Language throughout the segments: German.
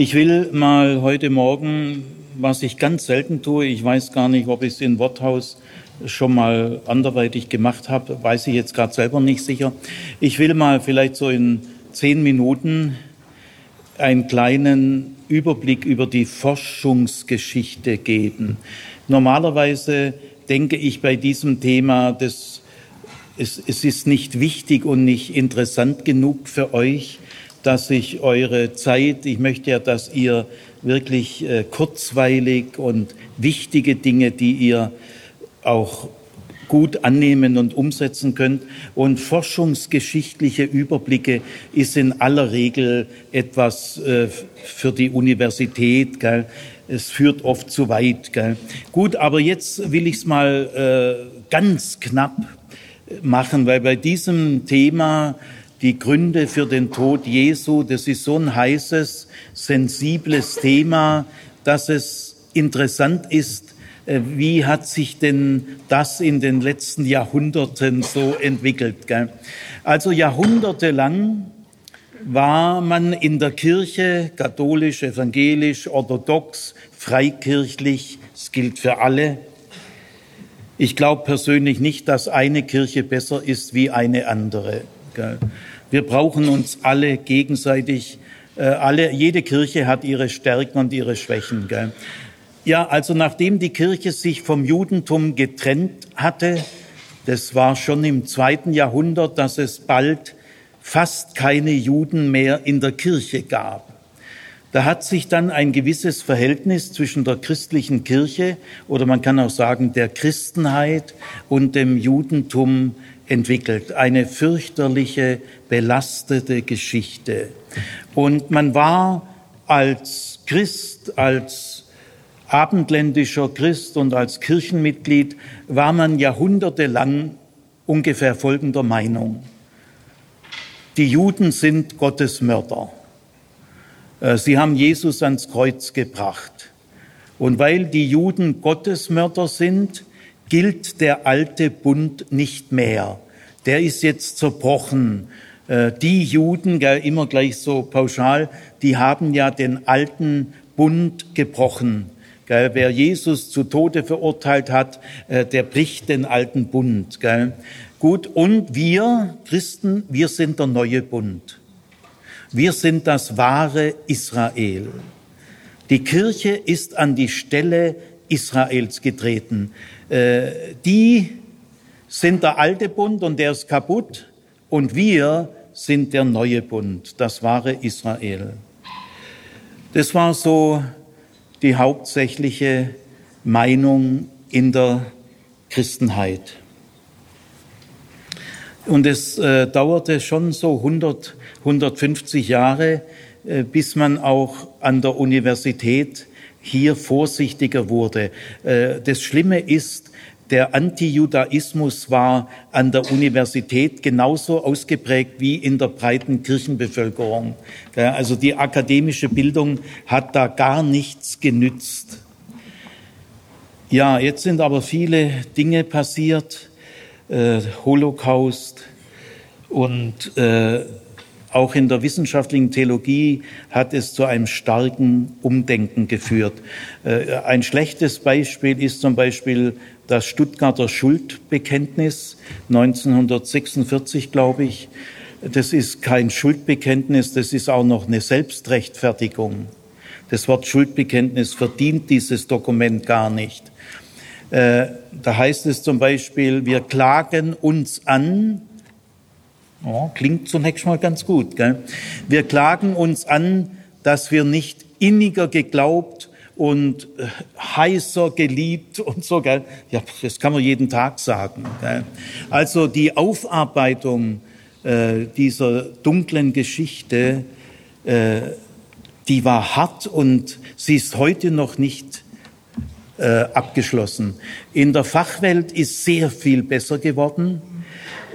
Ich will mal heute Morgen, was ich ganz selten tue, ich weiß gar nicht, ob ich es in Worthaus schon mal anderweitig gemacht habe, weiß ich jetzt gerade selber nicht sicher. Ich will mal vielleicht so in zehn Minuten einen kleinen Überblick über die Forschungsgeschichte geben. Normalerweise denke ich bei diesem Thema, das, es, es ist nicht wichtig und nicht interessant genug für euch, dass ich eure Zeit, ich möchte ja, dass ihr wirklich äh, kurzweilig und wichtige Dinge, die ihr auch gut annehmen und umsetzen könnt. Und forschungsgeschichtliche Überblicke ist in aller Regel etwas äh, für die Universität. Gell? Es führt oft zu weit. Gell? Gut, aber jetzt will ich es mal äh, ganz knapp machen, weil bei diesem Thema die Gründe für den Tod Jesu, das ist so ein heißes, sensibles Thema, dass es interessant ist, äh, wie hat sich denn das in den letzten Jahrhunderten so entwickelt. Gell? Also jahrhundertelang war man in der Kirche katholisch, evangelisch, orthodox, freikirchlich, es gilt für alle. Ich glaube persönlich nicht, dass eine Kirche besser ist wie eine andere. Wir brauchen uns alle gegenseitig. Äh, alle, jede Kirche hat ihre Stärken und ihre Schwächen. Ja, also nachdem die Kirche sich vom Judentum getrennt hatte, das war schon im zweiten Jahrhundert, dass es bald fast keine Juden mehr in der Kirche gab. Da hat sich dann ein gewisses Verhältnis zwischen der christlichen Kirche oder man kann auch sagen der Christenheit und dem Judentum entwickelt. Eine fürchterliche, belastete Geschichte. Und man war als Christ, als abendländischer Christ und als Kirchenmitglied war man jahrhundertelang ungefähr folgender Meinung. Die Juden sind Gottes Mörder. Äh, sie haben Jesus ans Kreuz gebracht. Und weil die Juden Gottesmörder sind, gilt der alte Bund nicht mehr. Der ist jetzt zerbrochen. Äh, die Juden, immer gleich so pauschal, die haben ja den alten Bund gebrochen. Wer Jesus zu Tode verurteilt hat, äh, der bricht den alten Bund. Gut, und wir Christen, wir sind der neue Bund. Wir sind das wahre Israel. Die Kirche ist an die Stelle Israels getreten. Äh, die sind der alte Bund und der ist kaputt und wir sind der neue Bund, das wahre Israel. Das war so die hauptsächliche Meinung in der Christenheit. Und es äh, dauerte schon so 100, 150 Jahre, äh, bis man auch an der Universität hier vorsichtiger wurde. Äh, das Schlimme ist, der Antijudaismus war an der Universität genauso ausgeprägt wie in der breiten Kirchenbevölkerung. Also die akademische Bildung hat da gar nichts genützt. Ja, jetzt sind aber viele Dinge passiert, äh, Holocaust und äh, auch in der wissenschaftlichen Theologie hat es zu einem starken Umdenken geführt. Äh, ein schlechtes Beispiel ist zum Beispiel das Stuttgarter Schuldbekenntnis 1946, glaube ich. Das ist kein Schuldbekenntnis, das ist auch noch eine Selbstrechtfertigung. Das Wort Schuldbekenntnis verdient dieses Dokument gar nicht. Äh, da heißt es zum Beispiel, wir klagen uns an, oh, klingt zunächst mal ganz gut, gell? wir klagen uns an, dass wir nicht inniger geglaubt und äh, heißer geliebt und so. Gell? Ja, das kann man jeden Tag sagen. Gell? Also die Aufarbeitung äh, dieser dunklen Geschichte, äh, die war hart und sie ist heute noch nicht äh, abgeschlossen. In der Fachwelt ist sehr viel besser geworden.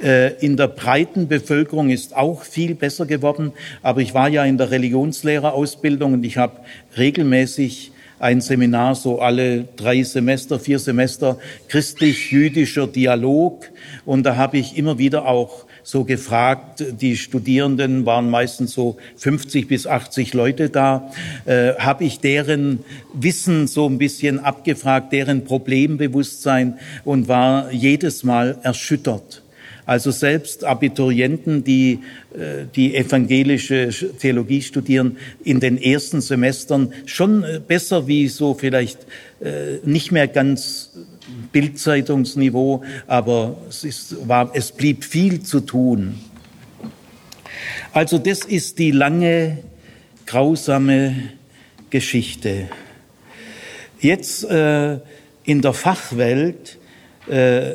Äh, in der breiten Bevölkerung ist auch viel besser geworden. Aber ich war ja in der Religionslehrerausbildung und ich habe regelmäßig ein Seminar so alle drei Semester, vier Semester, christlich-jüdischer Dialog. Und da habe ich immer wieder auch so gefragt. Die Studierenden waren meistens so 50 bis 80 Leute da. Äh, Habe ich deren Wissen so ein bisschen abgefragt, deren Problembewusstsein und war jedes Mal erschüttert. Also selbst Abiturienten, die äh, die evangelische Theologie studieren, in den ersten Semestern schon äh, besser wie so vielleicht äh, nicht mehr ganz Bildzeitungsniveau, aber es, ist, war, es blieb viel zu tun. Also das ist die lange, grausame Geschichte. Jetzt äh, in der Fachwelt äh,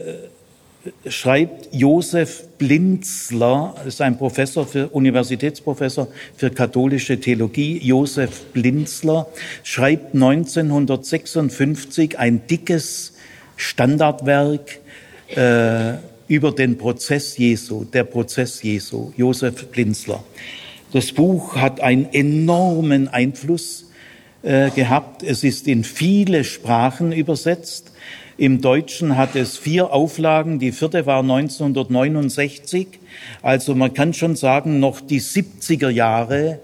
schreibt Josef Blinzler, ist ein Professor für Universitätsprofessor für katholische Theologie, Josef Blinzler, schreibt 1956 ein dickes Standardwerk äh, über den Prozess Jesu, der Prozess Jesu, Josef Blinzler. Das Buch hat einen enormen Einfluss äh, gehabt. Es ist in viele Sprachen übersetzt. Im Deutschen hat es vier Auflagen. Die vierte war 1969. Also man kann schon sagen, noch die 70er Jahre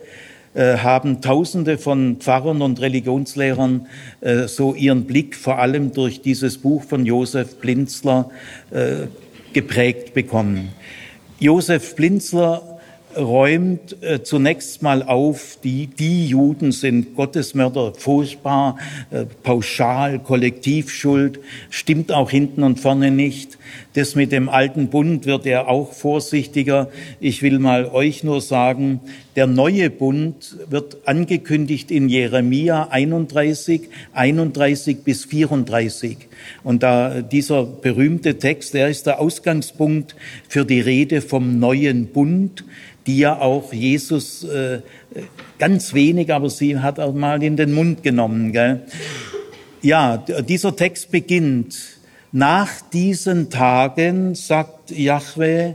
äh, haben Tausende von Pfarrern und Religionslehrern äh, so ihren Blick vor allem durch dieses Buch von Josef Blinzler äh, geprägt bekommen. Josef Blinzler räumt äh, zunächst mal auf, die, die Juden sind Gottesmörder, furchtbar, äh, pauschal, Kollektivschuld, stimmt auch hinten und vorne nicht. Das mit dem alten Bund wird er auch vorsichtiger. Ich will mal euch nur sagen, der neue Bund wird angekündigt in Jeremia 31, 31 bis 34. Und da dieser berühmte Text, der ist der Ausgangspunkt für die Rede vom neuen Bund, die ja auch Jesus äh, ganz wenig, aber sie hat auch mal in den Mund genommen. Gell? Ja, dieser Text beginnt. Nach diesen Tagen, sagt Yahweh,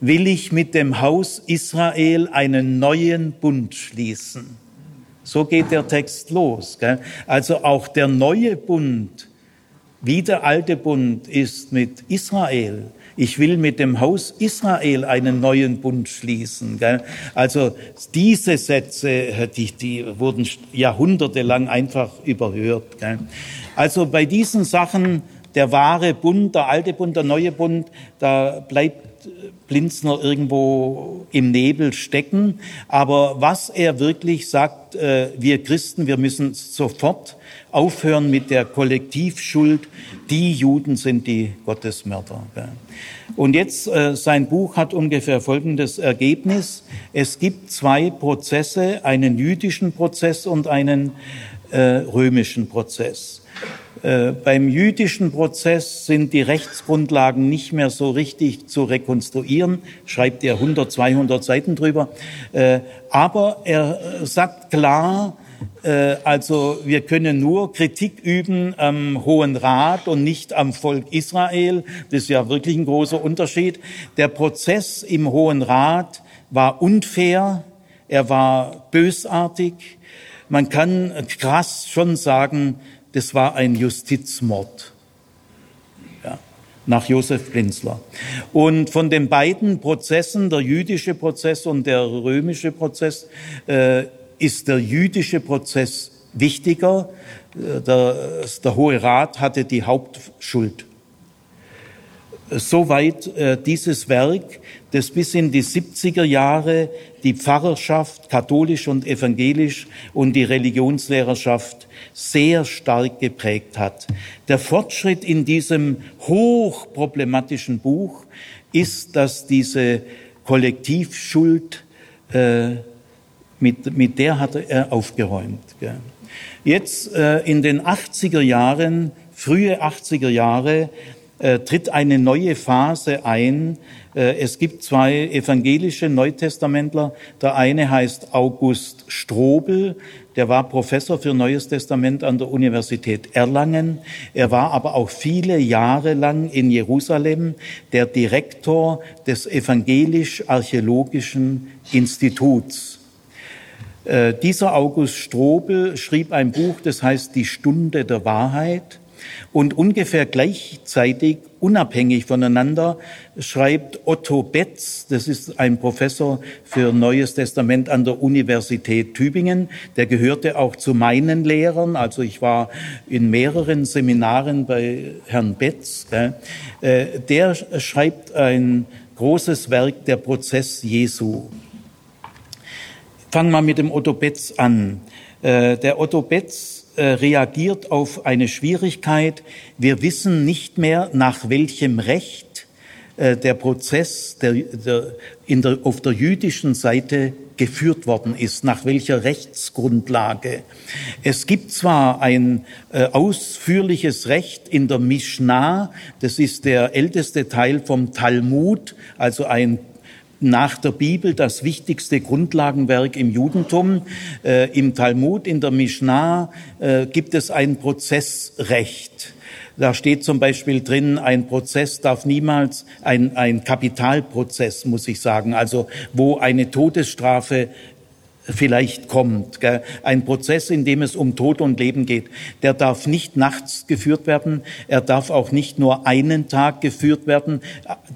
will ich mit dem Haus Israel einen neuen Bund schließen. So geht der Text los. Gell? Also auch der neue Bund, wie der alte Bund, ist mit Israel ich will mit dem Haus Israel einen neuen Bund schließen. Gell? Also diese Sätze, die, die wurden jahrhundertelang einfach überhört. Gell? Also bei diesen Sachen, der wahre Bund, der alte Bund, der neue Bund, da bleibt Blinzner irgendwo im Nebel stecken. Aber was er wirklich sagt, äh, wir Christen, wir müssen sofort aufhören mit der Kollektivschuld. Die Juden sind die Gottesmörder. Und jetzt, äh, sein Buch hat ungefähr folgendes Ergebnis. Es gibt zwei Prozesse, einen jüdischen Prozess und einen äh, römischen Prozess. Äh, beim jüdischen Prozess sind die Rechtsgrundlagen nicht mehr so richtig zu rekonstruieren, schreibt er 100, 200 Seiten drüber. Äh, aber er sagt klar, äh, also wir können nur Kritik üben am Hohen Rat und nicht am Volk Israel. Das ist ja wirklich ein großer Unterschied. Der Prozess im Hohen Rat war unfair, er war bösartig. Man kann krass schon sagen, das war ein Justizmord ja, nach Josef Blinzler. Und von den beiden Prozessen, der jüdische Prozess und der römische Prozess, äh, ist der jüdische Prozess wichtiger. Äh, der, der Hohe Rat hatte die Hauptschuld. Soweit äh, dieses Werk, das bis in die 70er Jahre die Pfarrerschaft, katholisch und evangelisch, und die Religionslehrerschaft sehr stark geprägt hat. Der Fortschritt in diesem hochproblematischen Buch ist, dass diese Kollektivschuld, äh, mit, mit der hat er aufgeräumt. Gell. Jetzt äh, in den 80er Jahren, frühe 80er Jahre, äh, tritt eine neue Phase ein. Äh, es gibt zwei evangelische Neutestamentler. Der eine heißt August Strobel, der war Professor für Neues Testament an der Universität Erlangen. Er war aber auch viele Jahre lang in Jerusalem der Direktor des Evangelisch-Archäologischen Instituts. Äh, dieser August Strobel schrieb ein Buch, das heißt Die Stunde der Wahrheit. Und ungefähr gleichzeitig, unabhängig voneinander, schreibt Otto Betz, das ist ein Professor für Neues Testament an der Universität Tübingen, der gehörte auch zu meinen Lehrern, also ich war in mehreren Seminaren bei Herrn Betz, äh, der schreibt ein großes Werk, der Prozess Jesu. Fangen wir mit dem Otto Betz an. Äh, der Otto Betz äh, reagiert auf eine Schwierigkeit. Wir wissen nicht mehr, nach welchem Recht äh, der Prozess der, der, in der, auf der jüdischen Seite geführt worden ist, nach welcher Rechtsgrundlage. Es gibt zwar ein äh, ausführliches Recht in der Mishnah, das ist der älteste Teil vom Talmud, also ein nach der Bibel das wichtigste Grundlagenwerk im Judentum. Äh, Im Talmud, in der Mishnah äh, gibt es ein Prozessrecht. Da steht zum Beispiel drin, ein Prozess darf niemals, ein, ein Kapitalprozess, muss ich sagen, also wo eine Todesstrafe vielleicht kommt. Gell? Ein Prozess, in dem es um Tod und Leben geht, der darf nicht nachts geführt werden. Er darf auch nicht nur einen Tag geführt werden.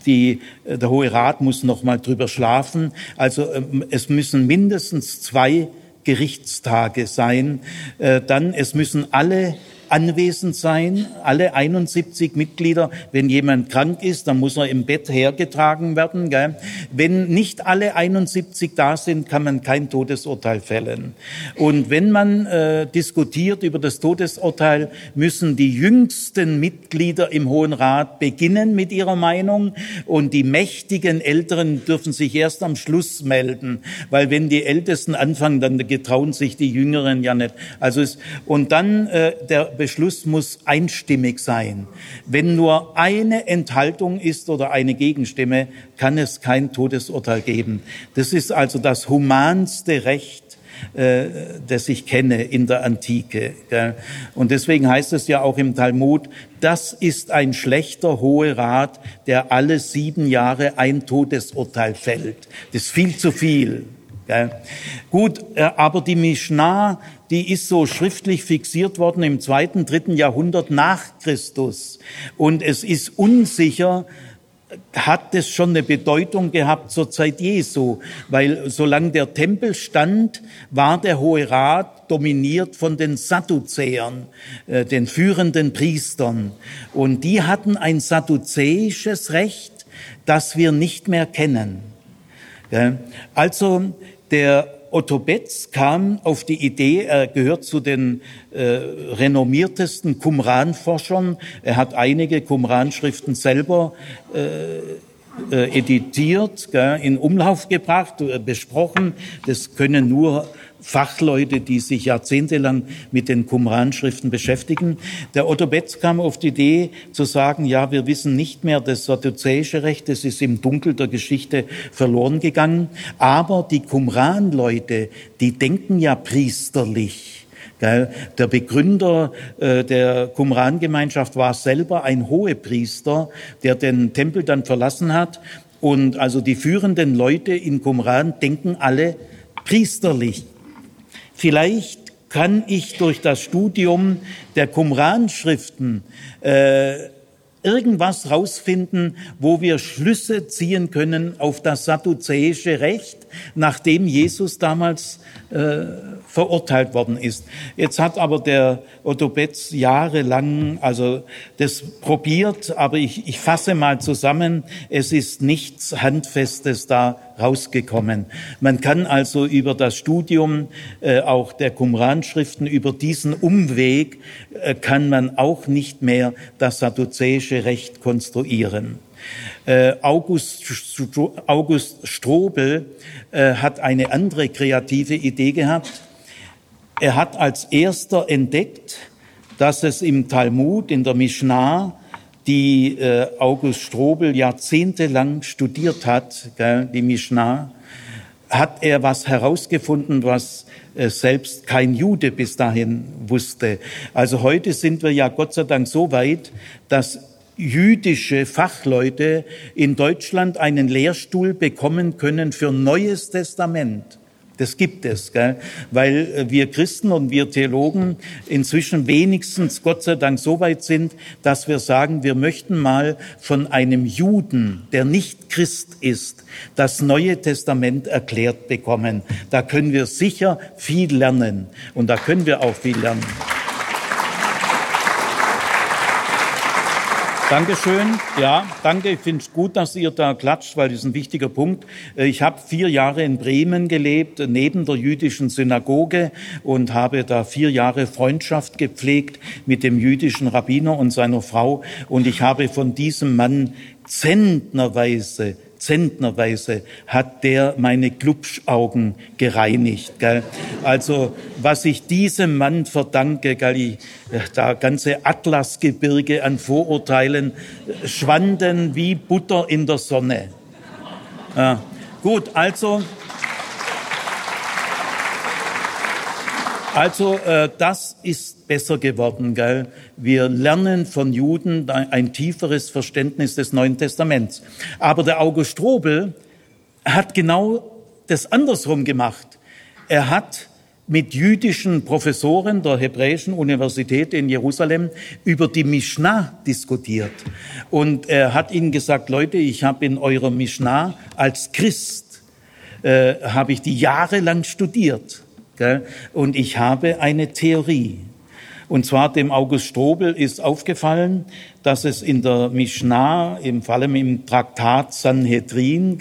Die, der Hohe Rat muss noch mal drüber schlafen. Also ähm, es müssen mindestens zwei Gerichtstage sein. Äh, dann es müssen alle anwesend sein, alle 71 Mitglieder. Wenn jemand krank ist, dann muss er im Bett hergetragen werden. Gell? Wenn nicht alle 71 da sind, kann man kein Todesurteil fällen. Und wenn man äh, diskutiert über das Todesurteil, müssen die jüngsten Mitglieder im Hohen Rat beginnen mit ihrer Meinung und die mächtigen Älteren dürfen sich erst am Schluss melden, weil wenn die Ältesten anfangen, dann getrauen sich die Jüngeren ja nicht. Also es, und dann äh, der Beschluss muss einstimmig sein. Wenn nur eine Enthaltung ist oder eine Gegenstimme, kann es kein Todesurteil geben. Das ist also das humanste Recht, äh, das ich kenne in der Antike. Und deswegen heißt es ja auch im Talmud, das ist ein schlechter Hohe Rat, der alle sieben Jahre ein Todesurteil fällt. Das ist viel zu viel. Gut, äh, aber die Mishnah die ist so schriftlich fixiert worden im zweiten, dritten Jahrhundert nach Christus. Und es ist unsicher, hat es schon eine Bedeutung gehabt zur Zeit Jesu, weil solange der Tempel stand, war der Hohe Rat dominiert von den Sadduzäern, äh, den führenden Priestern. Und die hatten ein sadduzäisches Recht, das wir nicht mehr kennen. Also der Otto Betz kam auf die Idee, er gehört zu den äh, renommiertesten Qumran-Forschern. Er hat einige Qumran-Schriften selber äh, äh, editiert, gell, in Umlauf gebracht, äh, besprochen. Das können nur Fachleute, die sich jahrzehntelang mit den Qumran-Schriften beschäftigen. Der Otto Betz kam auf die Idee zu sagen, ja, wir wissen nicht mehr das sadduzäische Recht, das ist im Dunkel der Geschichte verloren gegangen, aber die Qumran-Leute, die denken ja priesterlich. Der Begründer äh, der Qumran-Gemeinschaft war selber ein Hohepriester, der den Tempel dann verlassen hat. Und also die führenden Leute in Qumran denken alle priesterlich. Vielleicht kann ich durch das Studium der Qumran-Schriften äh, irgendwas rausfinden, wo wir Schlüsse ziehen können auf das sadduzäische Recht, nachdem Jesus damals äh, verurteilt worden ist. Jetzt hat aber der Otto Betz jahrelang also das probiert, aber ich, ich fasse mal zusammen, es ist nichts Handfestes da rausgekommen. Man kann also über das Studium äh, auch der Qumran-Schriften, über diesen Umweg, äh, kann man auch nicht mehr das sadduzäische Recht konstruieren. Äh, August, August Strobel äh, hat eine andere kreative Idee gehabt. Er hat als erster entdeckt, dass es im Talmud, in der Mishnah, die äh, August Strobel jahrzehntelang studiert hat, gell, die Mishnah, hat er was herausgefunden, was äh, selbst kein Jude bis dahin wusste. Also heute sind wir ja Gott sei Dank so weit, dass jüdische Fachleute in Deutschland einen Lehrstuhl bekommen können für Neues Testament. Das gibt es, gell? weil äh, wir Christen und wir Theologen inzwischen wenigstens Gott sei Dank so weit sind, dass wir sagen, wir möchten mal von einem Juden, der nicht Christ ist, das Neue Testament erklärt bekommen. Da können wir sicher viel lernen und da können wir auch viel lernen. Dankeschön. Ja, danke. Ich finde es gut, dass ihr da klatscht, weil das ist ein wichtiger Punkt. Äh, ich habe vier Jahre in Bremen gelebt, neben der jüdischen Synagoge und habe da vier Jahre Freundschaft gepflegt mit dem jüdischen Rabbiner und seiner Frau. Und ich habe von diesem Mann zentnerweise zentnerweise hat der meine Glubschaugen gereinigt. Gell? Also was ich diesem Mann verdanke, gell, ich, da ganze Atlasgebirge an Vorurteilen schwanden wie Butter in der Sonne. Ja. Gut, also Also äh, das ist besser geworden, gell? Wir lernen von Juden ein tieferes Verständnis des Neuen Testaments. Aber der August Strobel hat genau das andersrum gemacht. Er hat mit jüdischen Professoren der Hebräischen Universität in Jerusalem über die Mishnah diskutiert. Und er hat ihnen gesagt, Leute, ich habe in eurer Mishnah als Christ, äh, habe ich die jahrelang studiert. Und ich habe eine Theorie. Und zwar dem August Strobel ist aufgefallen, dass es in der Mishnah, im, vor allem im Traktat Sanhedrin,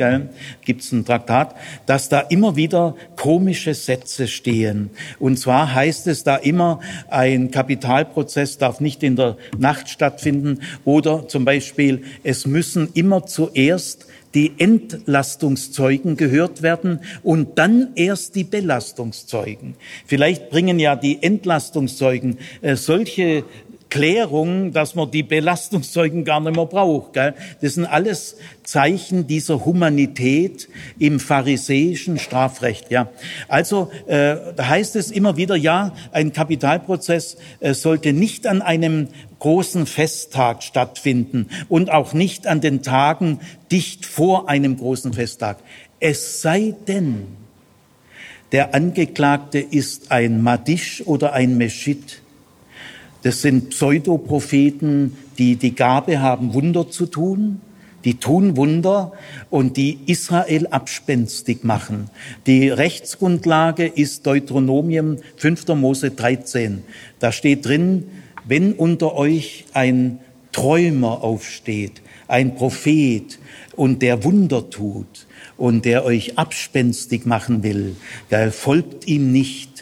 gibt es ein Traktat, dass da immer wieder komische Sätze stehen. Und zwar heißt es da immer, ein Kapitalprozess darf nicht in der Nacht stattfinden oder zum Beispiel, es müssen immer zuerst die Entlastungszeugen gehört werden und dann erst die Belastungszeugen. Vielleicht bringen ja die Entlastungszeugen äh, solche Klärung, dass man die Belastungszeugen gar nicht mehr braucht. Gell? Das sind alles Zeichen dieser Humanität im pharisäischen Strafrecht. Ja, also äh, da heißt es immer wieder: Ja, ein Kapitalprozess äh, sollte nicht an einem großen Festtag stattfinden und auch nicht an den Tagen dicht vor einem großen Festtag. Es sei denn, der Angeklagte ist ein Madisch oder ein Meschit das sind Pseudopropheten, die die Gabe haben, Wunder zu tun. Die tun Wunder und die Israel abspenstig machen. Die Rechtsgrundlage ist Deuteronomium 5. Mose 13. Da steht drin, wenn unter euch ein Träumer aufsteht, ein Prophet und der Wunder tut und der euch abspenstig machen will, der folgt ihm nicht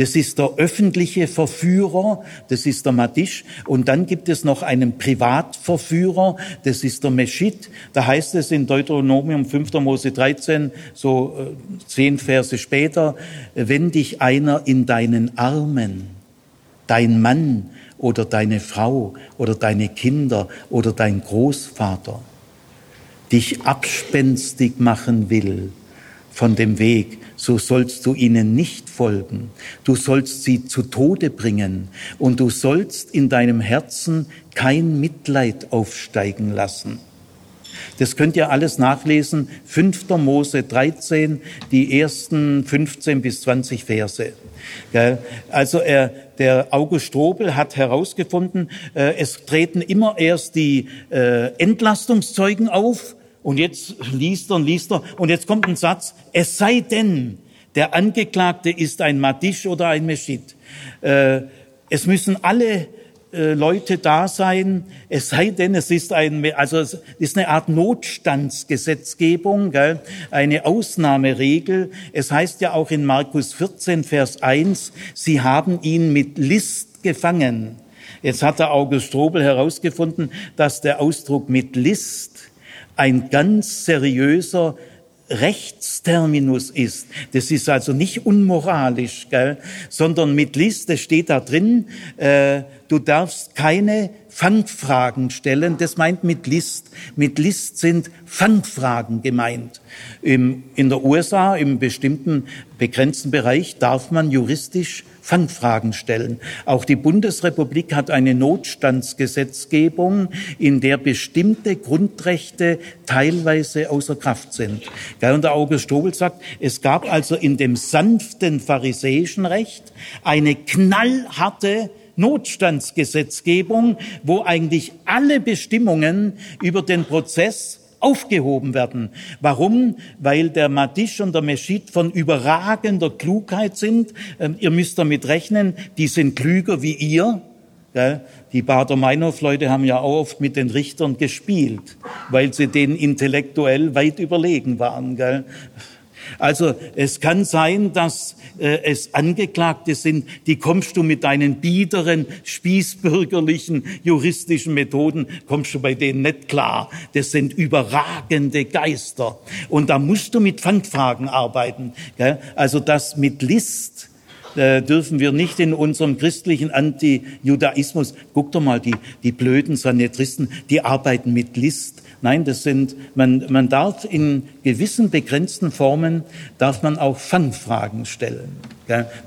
das ist der öffentliche Verführer, das ist der Madisch. Und dann gibt es noch einen Privatverführer, das ist der Meschit. Da heißt es in Deuteronomium 5. Mose 13, so äh, zehn Verse später, wenn dich einer in deinen Armen, dein Mann oder deine Frau oder deine Kinder oder dein Großvater dich abspenstig machen will von dem Weg, so sollst du ihnen nicht folgen. Du sollst sie zu Tode bringen und du sollst in deinem Herzen kein Mitleid aufsteigen lassen. Das könnt ihr alles nachlesen, 5. Mose 13, die ersten 15 bis 20 Verse. Also er, der August Strobel hat herausgefunden, äh, es treten immer erst die äh, Entlastungszeugen auf, und jetzt liest er und liest er. Und jetzt kommt ein Satz. Es sei denn, der Angeklagte ist ein Madisch oder ein Meschit. Äh, es müssen alle äh, Leute da sein. Es sei denn, es ist ein, also es ist eine Art Notstandsgesetzgebung, gell? eine Ausnahmeregel. Es heißt ja auch in Markus 14, Vers 1, sie haben ihn mit List gefangen. Jetzt hat der August Strobel herausgefunden, dass der Ausdruck mit List ein ganz seriöser Rechtsterminus ist. Das ist also nicht unmoralisch, gell? sondern mit Liste steht da drin, äh, du darfst keine Fangfragen stellen. Das meint mit List. Mit List sind Fangfragen gemeint. Im, in der USA, im bestimmten begrenzten Bereich, darf man juristisch Fangfragen stellen. Auch die Bundesrepublik hat eine Notstandsgesetzgebung, in der bestimmte Grundrechte teilweise außer Kraft sind. Und der August Strobel sagt, es gab also in dem sanften pharisäischen Recht eine knallharte Notstandsgesetzgebung, wo eigentlich alle Bestimmungen über den Prozess aufgehoben werden. Warum? Weil der Madisch und der Meschid von überragender Klugheit sind. Ähm, ihr müsst damit rechnen, die sind klüger wie ihr. Die Bader-Meinhof-Leute haben ja auch oft mit den Richtern gespielt, weil sie denen intellektuell weit überlegen waren. Also es kann sein, dass äh, es Angeklagte sind, die kommst du mit deinen biederen, spießbürgerlichen, juristischen Methoden, kommst du bei denen nicht klar. Das sind überragende Geister. Und da musst du mit Fangfragen arbeiten. Gell? Also das mit List, äh, dürfen wir nicht in unserem christlichen Anti-Judaismus, guck doch mal, die, die blöden Sanetristen, die arbeiten mit List. Nein, das sind, man, man darf in gewissen begrenzten Formen, darf man auch Fangfragen stellen.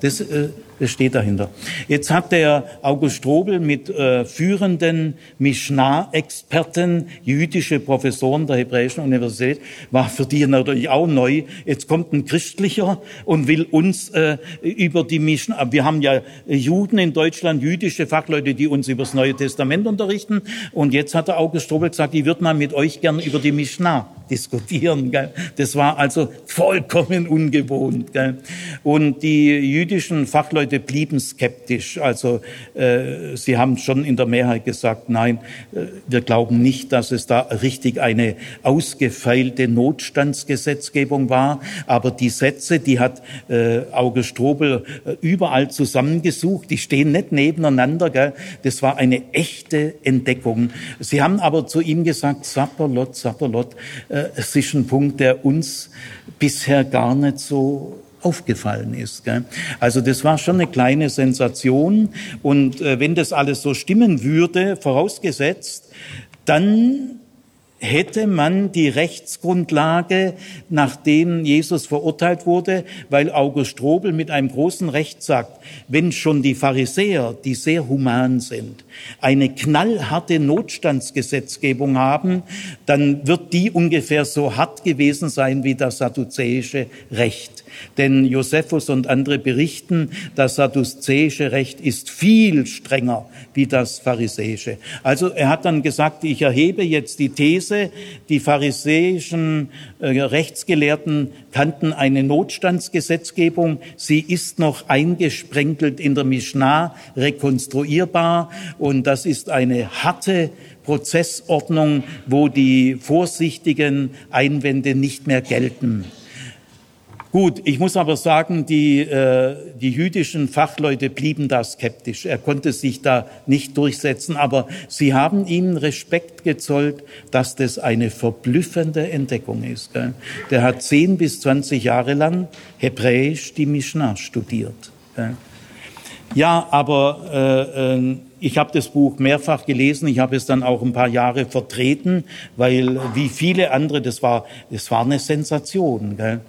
Das, äh, das steht dahinter. Jetzt hat der August Strobel mit äh, führenden Mishnah-Experten, jüdische Professoren der Hebräischen Universität, war für die natürlich auch neu. Jetzt kommt ein Christlicher und will uns äh, über die Mishnah, wir haben ja Juden in Deutschland, jüdische Fachleute, die uns über das Neue Testament unterrichten. Und jetzt hat der August Strobel gesagt, ich würde mal mit euch gern über die Mishnah diskutieren. Gell? Das war also vollkommen ungewohnt. Gell? Und die jüdischen Fachleute blieben skeptisch. Also äh, sie haben schon in der Mehrheit gesagt, nein, äh, wir glauben nicht, dass es da richtig eine ausgefeilte Notstandsgesetzgebung war. Aber die Sätze, die hat äh, August Strobel äh, überall zusammengesucht, die stehen nicht nebeneinander. Gell? Das war eine echte Entdeckung. Sie haben aber zu ihm gesagt, Sapperlot, Sapperlot, äh, es ist ein Punkt, der uns bisher gar nicht so aufgefallen ist. Gell? Also das war schon eine kleine Sensation. Und äh, wenn das alles so stimmen würde, vorausgesetzt, dann hätte man die Rechtsgrundlage, nachdem Jesus verurteilt wurde, weil August Strobel mit einem großen Recht sagt, wenn schon die Pharisäer, die sehr human sind, eine knallharte Notstandsgesetzgebung haben, dann wird die ungefähr so hart gewesen sein wie das sadduzäische Recht. Denn Josephus und andere berichten, das sadduzäische Recht ist viel strenger wie das pharisäische. Also er hat dann gesagt, ich erhebe jetzt die These, die pharisäischen äh, Rechtsgelehrten kannten eine Notstandsgesetzgebung. Sie ist noch eingesprenkelt in der Mishnah, rekonstruierbar. Und das ist eine harte Prozessordnung, wo die vorsichtigen Einwände nicht mehr gelten. Gut, ich muss aber sagen, die, äh, die jüdischen Fachleute blieben da skeptisch. Er konnte sich da nicht durchsetzen, aber sie haben ihm Respekt gezollt, dass das eine verblüffende Entdeckung ist. Gell? Der hat zehn bis zwanzig Jahre lang Hebräisch die Mishnah studiert. Gell? Ja, aber äh, äh, ich habe das Buch mehrfach gelesen. Ich habe es dann auch ein paar Jahre vertreten, weil wie viele andere, das war, das war eine Sensation. Gell?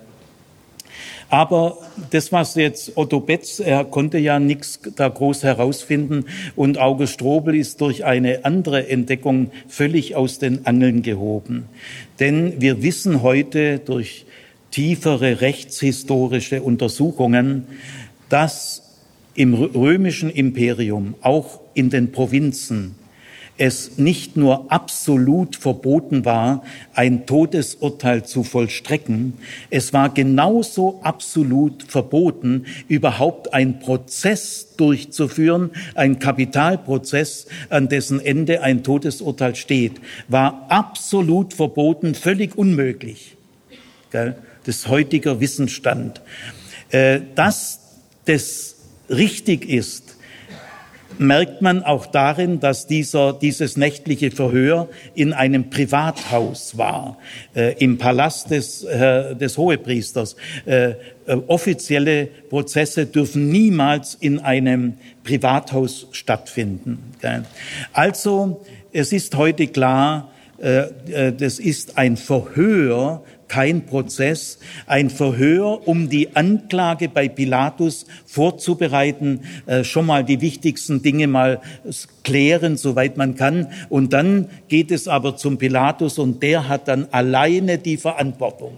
Aber das, was jetzt Otto Betz, er konnte ja nichts da groß herausfinden und August Strobel ist durch eine andere Entdeckung völlig aus den Angeln gehoben. Denn wir wissen heute durch tiefere rechtshistorische Untersuchungen, dass im römischen Imperium, auch in den Provinzen, es nicht nur absolut verboten war, ein Todesurteil zu vollstrecken, es war genauso absolut verboten, überhaupt ein Prozess durchzuführen, ein Kapitalprozess, an dessen Ende ein Todesurteil steht, war absolut verboten, völlig unmöglich. Das heutiger Wissensstand. Äh, dass das richtig ist, merkt man auch darin, dass dieser, dieses nächtliche Verhör in einem Privathaus war, äh, im Palast des, äh, des Hohepriesters. Äh, äh, offizielle Prozesse dürfen niemals in einem Privathaus stattfinden. Also, es ist heute klar, äh, äh, das ist ein Verhör kein Prozess, ein Verhör, um die Anklage bei Pilatus vorzubereiten, äh, schon mal die wichtigsten Dinge mal klären, soweit man kann. Und dann geht es aber zum Pilatus und der hat dann alleine die Verantwortung.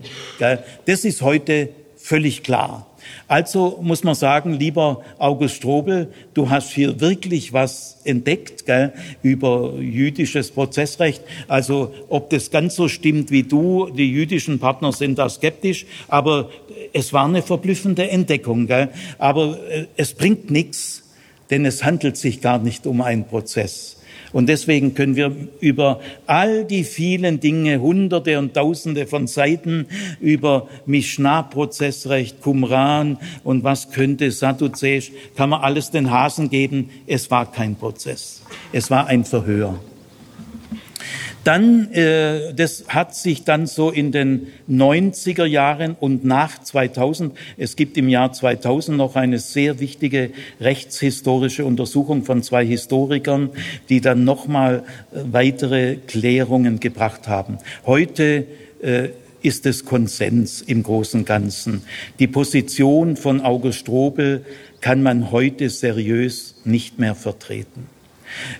Das ist heute völlig klar. Also muss man sagen, lieber August Strobel, du hast hier wirklich was entdeckt gell, über jüdisches Prozessrecht. Also ob das ganz so stimmt wie du, die jüdischen Partner sind da skeptisch, aber es war eine verblüffende Entdeckung. Gell. Aber äh, es bringt nichts, denn es handelt sich gar nicht um einen Prozess. Und deswegen können wir über all die vielen Dinge, Hunderte und Tausende von Seiten über Mishnah-Prozessrecht, Qumran und was könnte Sadduzäisch, kann man alles den Hasen geben. Es war kein Prozess. Es war ein Verhör. Dann, äh, das hat sich dann so in den 90er Jahren und nach 2000, es gibt im Jahr 2000 noch eine sehr wichtige rechtshistorische Untersuchung von zwei Historikern, die dann nochmal äh, weitere Klärungen gebracht haben. Heute äh, ist es Konsens im Großen und Ganzen. Die Position von August Strobel kann man heute seriös nicht mehr vertreten.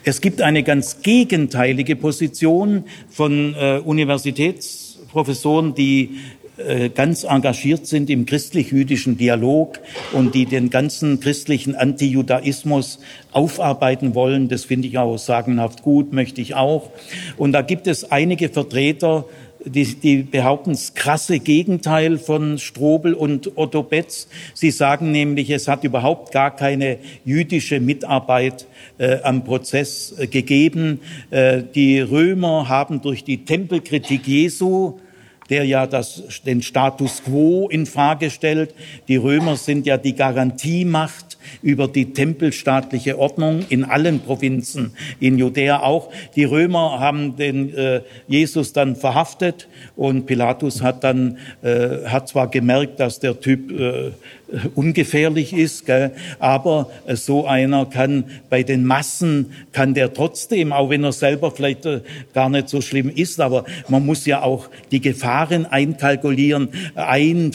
Es gibt eine ganz gegenteilige Position von äh, Universitätsprofessoren, die äh, ganz engagiert sind im christlich-jüdischen Dialog und die den ganzen christlichen Antijudaismus aufarbeiten wollen. Das finde ich auch sagenhaft gut, möchte ich auch. Und da gibt es einige Vertreter, die, die behaupten das krasse Gegenteil von Strobel und Otto Betz. Sie sagen nämlich, es hat überhaupt gar keine jüdische Mitarbeit äh, am Prozess äh, gegeben. Äh, die Römer haben durch die Tempelkritik Jesu der ja das, den Status quo in Frage stellt. Die Römer sind ja die Garantiemacht über die tempelstaatliche Ordnung in allen Provinzen, in Judäa auch. Die Römer haben den äh, Jesus dann verhaftet und Pilatus hat dann äh, hat zwar gemerkt, dass der Typ äh, ungefährlich ist, gell? aber äh, so einer kann bei den Massen, kann der trotzdem, auch wenn er selber vielleicht äh, gar nicht so schlimm ist, aber man muss ja auch die Gefahren einkalkulieren. Ein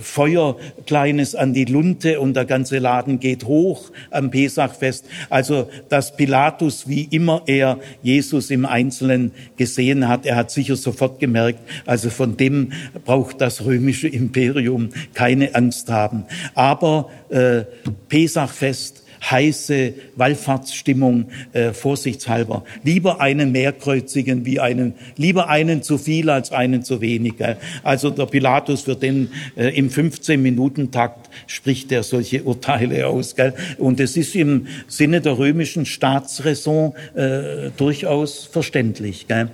Feuer kleines an die Lunte und der ganze Laden geht hoch am Pesachfest. Also, dass Pilatus, wie immer er Jesus im Einzelnen gesehen hat, er hat sicher sofort gemerkt, also von dem braucht das römische Imperium keine Angst haben. Aber äh, Pesachfest, heiße Wallfahrtsstimmung äh, vorsichtshalber. Lieber einen mehrkreuzigen wie einen, lieber einen zu viel als einen zu wenig. Also der Pilatus für den äh, im 15-Minuten-Takt spricht er solche Urteile aus. Gell? Und es ist im Sinne der römischen Staatsräson äh, durchaus verständlich. Gell?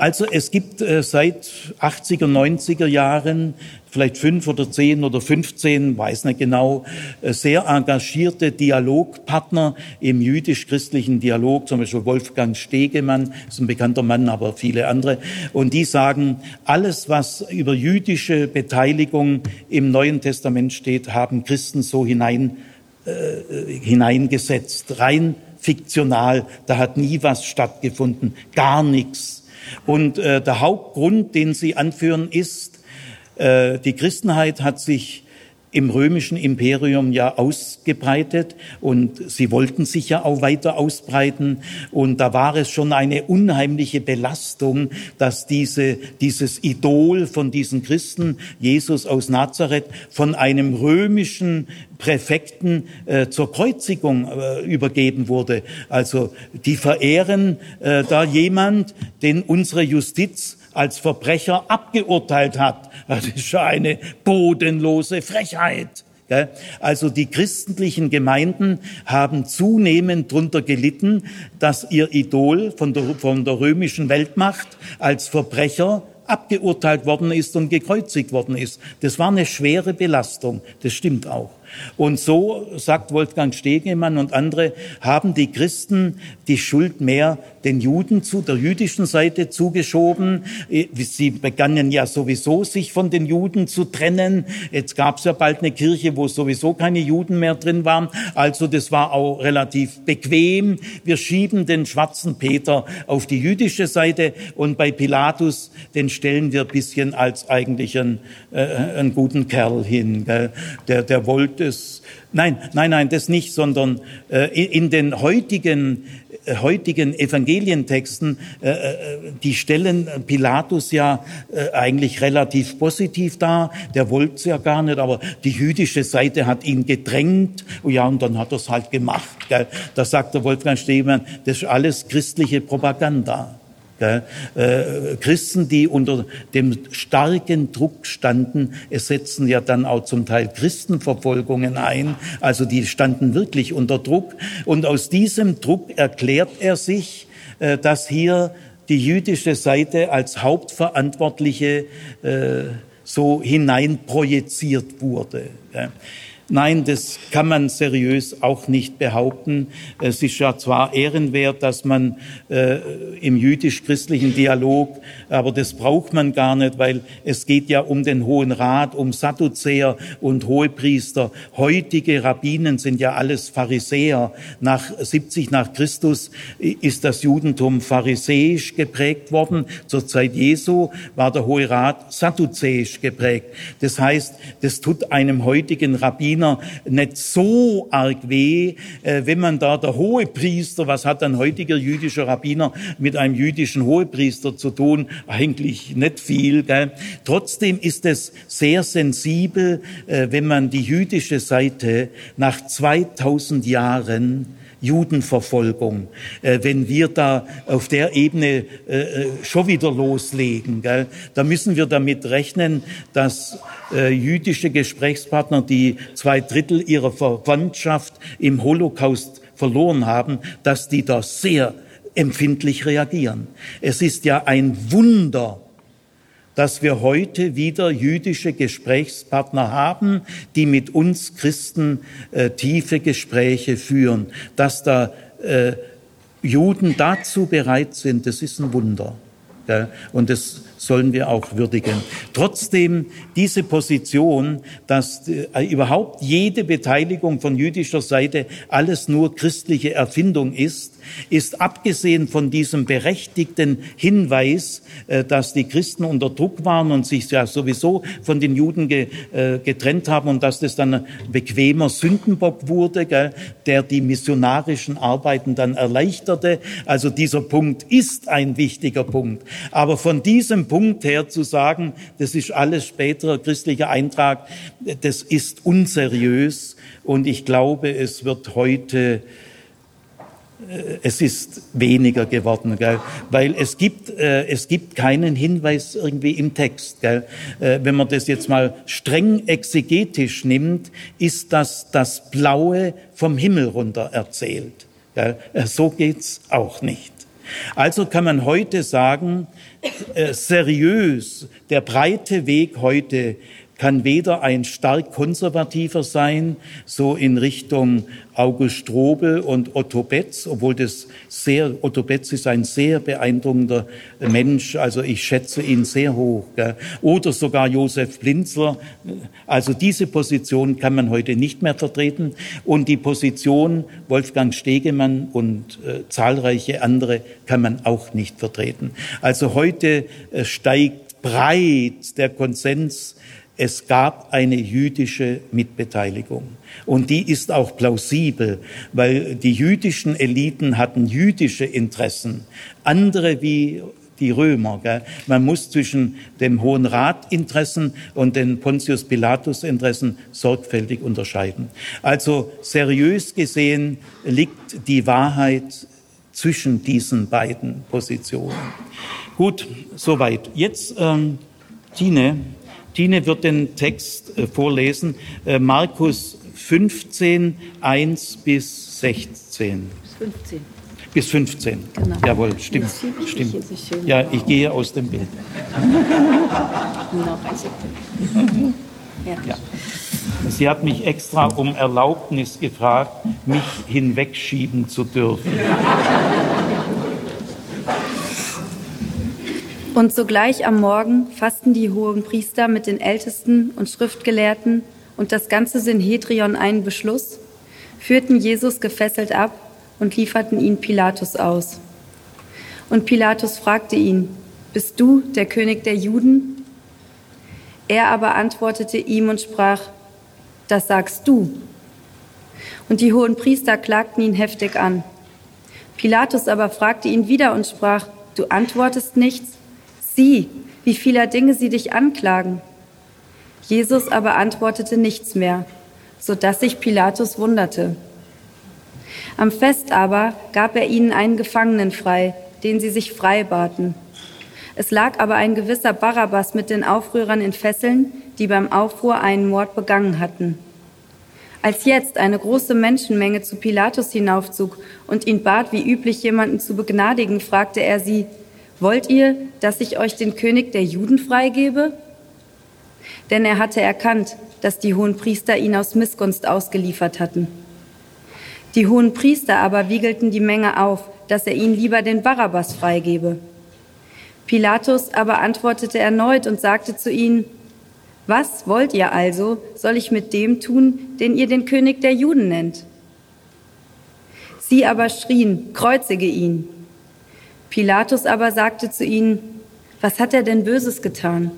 Also es gibt äh, seit 80er, 90er Jahren vielleicht fünf oder zehn oder 15, weiß nicht genau, äh, sehr engagierte Dialogpartner im jüdisch-christlichen Dialog, zum Beispiel Wolfgang Stegemann, ist ein bekannter Mann, aber viele andere. Und die sagen, alles, was über jüdische Beteiligung im Neuen Testament steht, haben Christen so hinein, äh, hineingesetzt, rein fiktional. Da hat nie was stattgefunden, gar nichts. Und äh, der Hauptgrund, den sie anführen, ist, äh, die Christenheit hat sich im römischen Imperium ja ausgebreitet und sie wollten sich ja auch weiter ausbreiten und da war es schon eine unheimliche Belastung, dass diese, dieses Idol von diesen Christen, Jesus aus Nazareth, von einem römischen Präfekten äh, zur Kreuzigung äh, übergeben wurde. Also die verehren äh, da jemand, den unsere Justiz als Verbrecher abgeurteilt hat. Das ist schon eine bodenlose Frechheit. Also die christlichen Gemeinden haben zunehmend darunter gelitten, dass ihr Idol von der, von der römischen Weltmacht als Verbrecher abgeurteilt worden ist und gekreuzigt worden ist. Das war eine schwere Belastung, das stimmt auch. Und so, sagt Wolfgang Stegemann und andere, haben die Christen die Schuld mehr den Juden zu, der jüdischen Seite zugeschoben. Sie begannen ja sowieso, sich von den Juden zu trennen. Jetzt gab es ja bald eine Kirche, wo sowieso keine Juden mehr drin waren. Also das war auch relativ bequem. Wir schieben den schwarzen Peter auf die jüdische Seite und bei Pilatus, den stellen wir bisschen als eigentlich einen, äh, einen guten Kerl hin. Gell? Der, der wollte es. Nein, nein, nein, das nicht, sondern äh, in den heutigen äh, heutigen Evangelientexten, äh, äh, die stellen Pilatus ja eigentlich relativ positiv dar. Der wollte es ja gar nicht, aber die jüdische Seite hat ihn gedrängt. Ja, und dann hat er es halt gemacht. Gell? Da sagt der Wolfgang Stegemann, das ist alles christliche Propaganda. Äh, Christen, die unter dem starken Druck standen, es setzen ja dann auch zum Teil Christenverfolgungen ein, also die standen wirklich unter Druck. Und aus diesem Druck erklärt er sich, äh, dass hier die jüdische Seite als Hauptverantwortliche äh, so hineinprojiziert wurde. Nein, das kann man seriös auch nicht behaupten. Es ist ja zwar ehrenwert, dass man äh, im jüdisch-christlichen Dialog, aber das braucht man gar nicht, weil es geht ja um den Hohen Rat, um Sadduzäer und Hohepriester. Heutige Rabbinen sind ja alles Pharisäer. Nach 70 nach Christus ist das Judentum pharisäisch geprägt worden. Zur Zeit Jesu war der Hohe Rat sadduzäisch geprägt. Das heißt, das tut einem heutigen Rabbiner Rabbiner nicht so arg weh, äh, wenn man da der Hohepriester, was hat ein heutiger jüdischer Rabbiner mit einem jüdischen Hohepriester zu tun? Eigentlich nicht viel. Gell? Trotzdem ist es sehr sensibel, äh, wenn man die jüdische Seite nach 2000 Jahren Judenverfolgung, äh, wenn wir da auf der Ebene äh, äh, schon wieder loslegen. Gell? Da müssen wir damit rechnen, dass jüdische Gesprächspartner, die zwei Drittel ihrer Verwandtschaft im Holocaust verloren haben, dass die da sehr empfindlich reagieren. Es ist ja ein Wunder, dass wir heute wieder jüdische Gesprächspartner haben, die mit uns Christen äh, tiefe Gespräche führen. Dass da äh, Juden dazu bereit sind, das ist ein Wunder. Ja, und das sollen wir auch würdigen. Trotzdem diese Position, dass äh, überhaupt jede Beteiligung von jüdischer Seite alles nur christliche Erfindung ist, ist abgesehen von diesem berechtigten Hinweis, äh, dass die Christen unter Druck waren und sich ja sowieso von den Juden äh, getrennt haben und dass das dann ein bequemer Sündenbock wurde, der die missionarischen Arbeiten dann erleichterte. Also dieser Punkt ist ein wichtiger Punkt. Aber von diesem Punkt her zu sagen, das ist alles späterer christlicher Eintrag, das ist unseriös und ich glaube, es wird heute es ist weniger geworden, gell? weil es gibt, äh, es gibt keinen Hinweis irgendwie im Text. Gell? Äh, wenn man das jetzt mal streng exegetisch nimmt, ist das das Blaue vom Himmel runter erzählt. Gell? Äh, so geht's auch nicht. Also kann man heute sagen, äh, seriös, der breite Weg heute kann weder ein stark konservativer sein, so in Richtung August Strobel und Otto Betz, obwohl das sehr, Otto Betz ist ein sehr beeindruckender Mensch, also ich schätze ihn sehr hoch. Gell? Oder sogar Josef Blinzler. Also diese Position kann man heute nicht mehr vertreten. Und die Position Wolfgang Stegemann und äh, zahlreiche andere kann man auch nicht vertreten. Also heute äh, steigt breit der Konsens es gab eine jüdische Mitbeteiligung. Und die ist auch plausibel, weil die jüdischen Eliten hatten jüdische Interessen, andere wie die Römer. Gell? Man muss zwischen dem Hohen Rat Interessen und den Pontius Pilatus Interessen sorgfältig unterscheiden. Also seriös gesehen liegt die Wahrheit zwischen diesen beiden Positionen. Gut, soweit. Jetzt, ähm, Tine, Tine wird den Text äh, vorlesen. Äh, Markus 15, 1 bis 16. Bis 15. Bis 15. Genau. Jawohl, stimmt. stimmt. Ja, ich gehe aus dem Bild. Ja. Sie hat mich extra um Erlaubnis gefragt, mich hinwegschieben zu dürfen. Und sogleich am Morgen fassten die hohen Priester mit den Ältesten und Schriftgelehrten und das ganze Synhedrion einen Beschluss, führten Jesus gefesselt ab und lieferten ihn Pilatus aus. Und Pilatus fragte ihn, Bist du der König der Juden? Er aber antwortete ihm und sprach, Das sagst du. Und die hohen Priester klagten ihn heftig an. Pilatus aber fragte ihn wieder und sprach, Du antwortest nichts? Sieh, wie vieler Dinge sie dich anklagen. Jesus aber antwortete nichts mehr, so dass sich Pilatus wunderte. Am Fest aber gab er ihnen einen Gefangenen frei, den sie sich frei baten. Es lag aber ein gewisser Barabbas mit den Aufrührern in Fesseln, die beim Aufruhr einen Mord begangen hatten. Als jetzt eine große Menschenmenge zu Pilatus hinaufzog und ihn bat, wie üblich jemanden zu begnadigen, fragte er sie, Wollt ihr, dass ich euch den König der Juden freigebe? Denn er hatte erkannt, dass die hohen Priester ihn aus Missgunst ausgeliefert hatten. Die hohen Priester aber wiegelten die Menge auf, dass er ihnen lieber den Barabbas freigebe. Pilatus aber antwortete erneut und sagte zu ihnen, was wollt ihr also, soll ich mit dem tun, den ihr den König der Juden nennt? Sie aber schrien, kreuzige ihn. Pilatus aber sagte zu ihnen, was hat er denn Böses getan?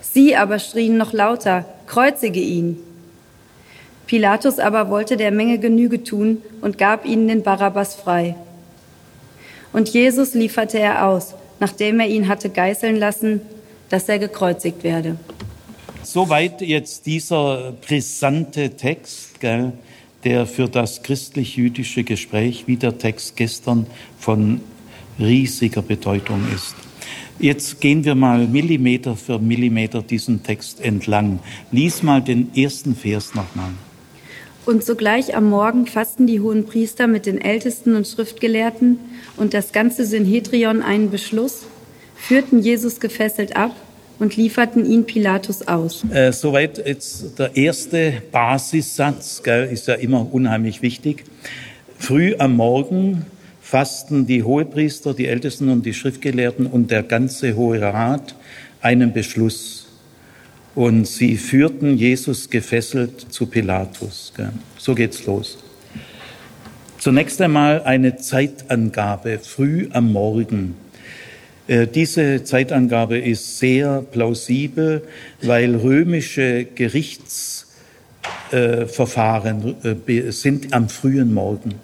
Sie aber schrien noch lauter, kreuzige ihn. Pilatus aber wollte der Menge Genüge tun und gab ihnen den Barabbas frei. Und Jesus lieferte er aus, nachdem er ihn hatte geißeln lassen, dass er gekreuzigt werde. Soweit jetzt dieser brisante Text, gell, der für das christlich-jüdische Gespräch, wie der Text gestern, von riesiger Bedeutung ist. Jetzt gehen wir mal Millimeter für Millimeter diesen Text entlang. Lies mal den ersten Vers nochmal. Und sogleich am Morgen fassten die hohen Priester mit den Ältesten und Schriftgelehrten und das ganze Synhedrion einen Beschluss, führten Jesus gefesselt ab und lieferten ihn Pilatus aus. Äh, soweit jetzt der erste Basissatz, gell, ist ja immer unheimlich wichtig. Früh am Morgen fassten die Hohepriester, die Ältesten und die Schriftgelehrten und der ganze Hohe Rat einen Beschluss. Und sie führten Jesus gefesselt zu Pilatus. So geht's los. Zunächst einmal eine Zeitangabe, früh am Morgen. Äh, diese Zeitangabe ist sehr plausibel, weil römische Gerichtsverfahren äh, sind am frühen Morgen.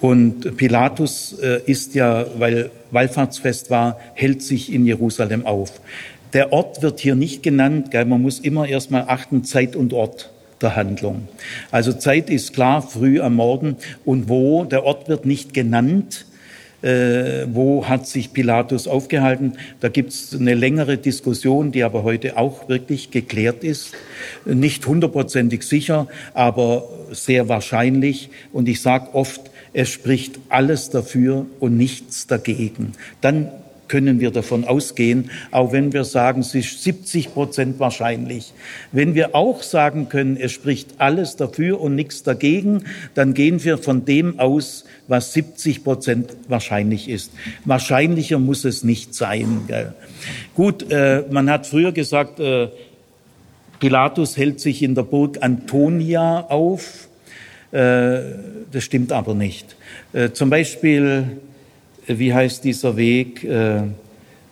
Und Pilatus äh, ist ja, weil Wallfahrtsfest war, hält sich in Jerusalem auf. Der Ort wird hier nicht genannt, gell? man muss immer erstmal achten, Zeit und Ort der Handlung. Also Zeit ist klar, früh am Morgen und wo, der Ort wird nicht genannt. Äh, wo hat sich Pilatus aufgehalten? Da gibt es eine längere Diskussion, die aber heute auch wirklich geklärt ist. Nicht hundertprozentig sicher, aber sehr wahrscheinlich. Und ich sage oft, es spricht alles dafür und nichts dagegen. Dann können wir davon ausgehen, auch wenn wir sagen, es ist 70 Prozent wahrscheinlich. Wenn wir auch sagen können, es spricht alles dafür und nichts dagegen, dann gehen wir von dem aus, was 70 Prozent wahrscheinlich ist. Wahrscheinlicher muss es nicht sein. Gell? Gut, äh, man hat früher gesagt, äh, Pilatus hält sich in der Burg Antonia auf. Äh, das stimmt aber nicht. Äh, zum Beispiel, äh, wie heißt dieser Weg?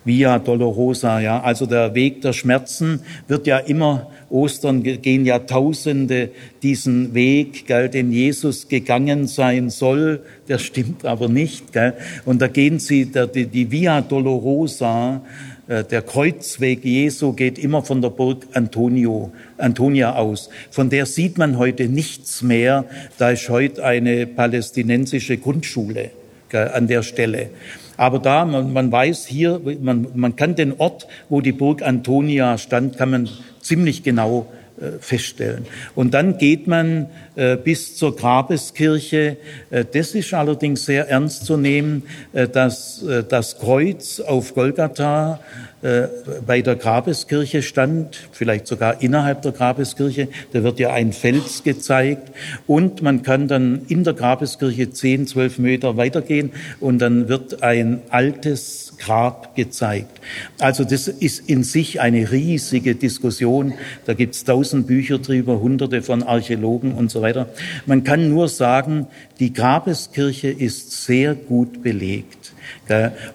Via Dolorosa, ja, also der Weg der Schmerzen wird ja immer, Ostern gehen ja Tausende diesen Weg, gell, den Jesus gegangen sein soll, der stimmt aber nicht, gell, und da gehen sie, die, die Via Dolorosa, der Kreuzweg Jesu geht immer von der Burg Antonio, Antonia aus. Von der sieht man heute nichts mehr. Da ist heute eine palästinensische Grundschule an der Stelle. Aber da, man, man weiß hier, man, man kann den Ort, wo die Burg Antonia stand, kann man ziemlich genau äh, feststellen. Und dann geht man äh, bis zur Grabeskirche. Äh, das ist allerdings sehr ernst zu nehmen, dass das Kreuz auf Golgatha äh, bei der Grabeskirche stand, vielleicht sogar innerhalb der Grabeskirche. Da wird ja ein Fels gezeigt und man kann dann in der Grabeskirche zehn, zwölf Meter weitergehen und dann wird ein altes Grab gezeigt. Also das ist in sich eine riesige Diskussion. Da gibt es tausend Bücher drüber, hunderte von Archäologen und so weiter. Man kann nur sagen, die Grabeskirche ist sehr gut belegt.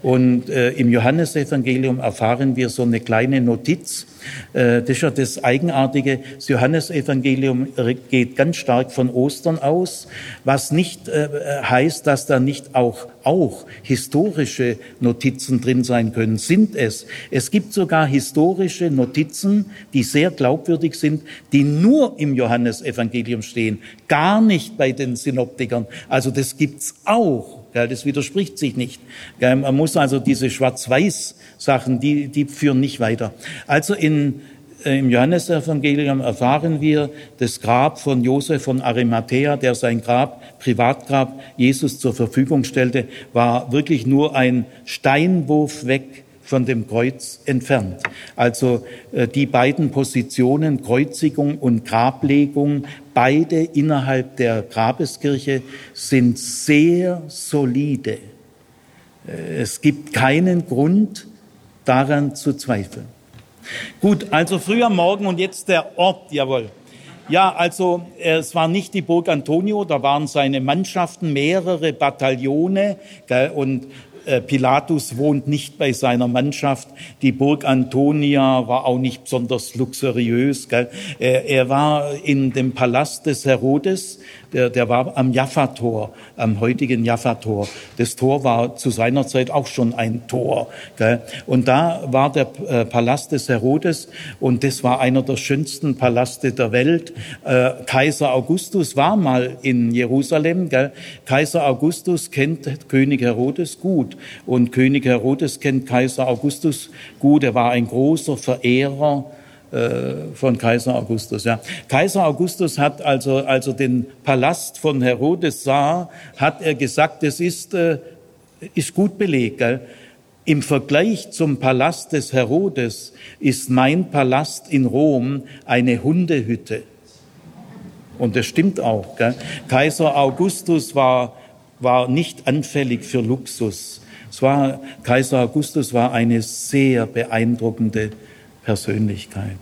Und äh, im Johannesevangelium erfahren wir so eine kleine Notiz. Äh, das ist ja das Eigenartige. Das Johannesevangelium geht ganz stark von Ostern aus, was nicht äh, heißt, dass da nicht auch, auch historische Notizen drin sein können. Sind es. Es gibt sogar historische Notizen, die sehr glaubwürdig sind, die nur im Johannesevangelium stehen, gar nicht bei den Synoptikern. Also das gibt's auch. Das widerspricht sich nicht. Man muss also diese Schwarz-Weiß-Sachen, die, die führen nicht weiter. Also in, äh, im Johannesevangelium erfahren wir das Grab von Josef von Arimathea, der sein Grab, Privatgrab, Jesus zur Verfügung stellte, war wirklich nur ein Steinwurf weg von dem Kreuz entfernt. Also äh, die beiden Positionen Kreuzigung und Grablegung, beide innerhalb der Grabeskirche, sind sehr solide. Äh, es gibt keinen Grund daran zu zweifeln. Gut, also früher Morgen und jetzt der Ort, jawohl. Ja, also es war nicht die Burg Antonio, da waren seine Mannschaften, mehrere Bataillone gell, und äh, Pilatus wohnt nicht bei seiner Mannschaft. Die Burg Antonia war auch nicht besonders luxuriös. Gell? Er war in dem Palast des Herodes, der, der war am Jaffa-Tor, am heutigen Jaffa-Tor. Das Tor war zu seiner Zeit auch schon ein Tor. Gell? Und da war der äh, Palast des Herodes und das war einer der schönsten Palaste der Welt. Äh, Kaiser Augustus war mal in Jerusalem. Gell? Kaiser Augustus kennt König Herodes gut und König Herodes kennt Kaiser Augustus gut. Er war ein großer Verehrer von Kaiser Augustus. Ja. Kaiser Augustus hat also, also den Palast von Herodes sah, hat er gesagt, es ist, äh, ist gut belegt. Gell? Im Vergleich zum Palast des Herodes ist mein Palast in Rom eine Hundehütte. Und das stimmt auch. Gell? Kaiser Augustus war, war nicht anfällig für Luxus. Es war, Kaiser Augustus war eine sehr beeindruckende Persönlichkeit.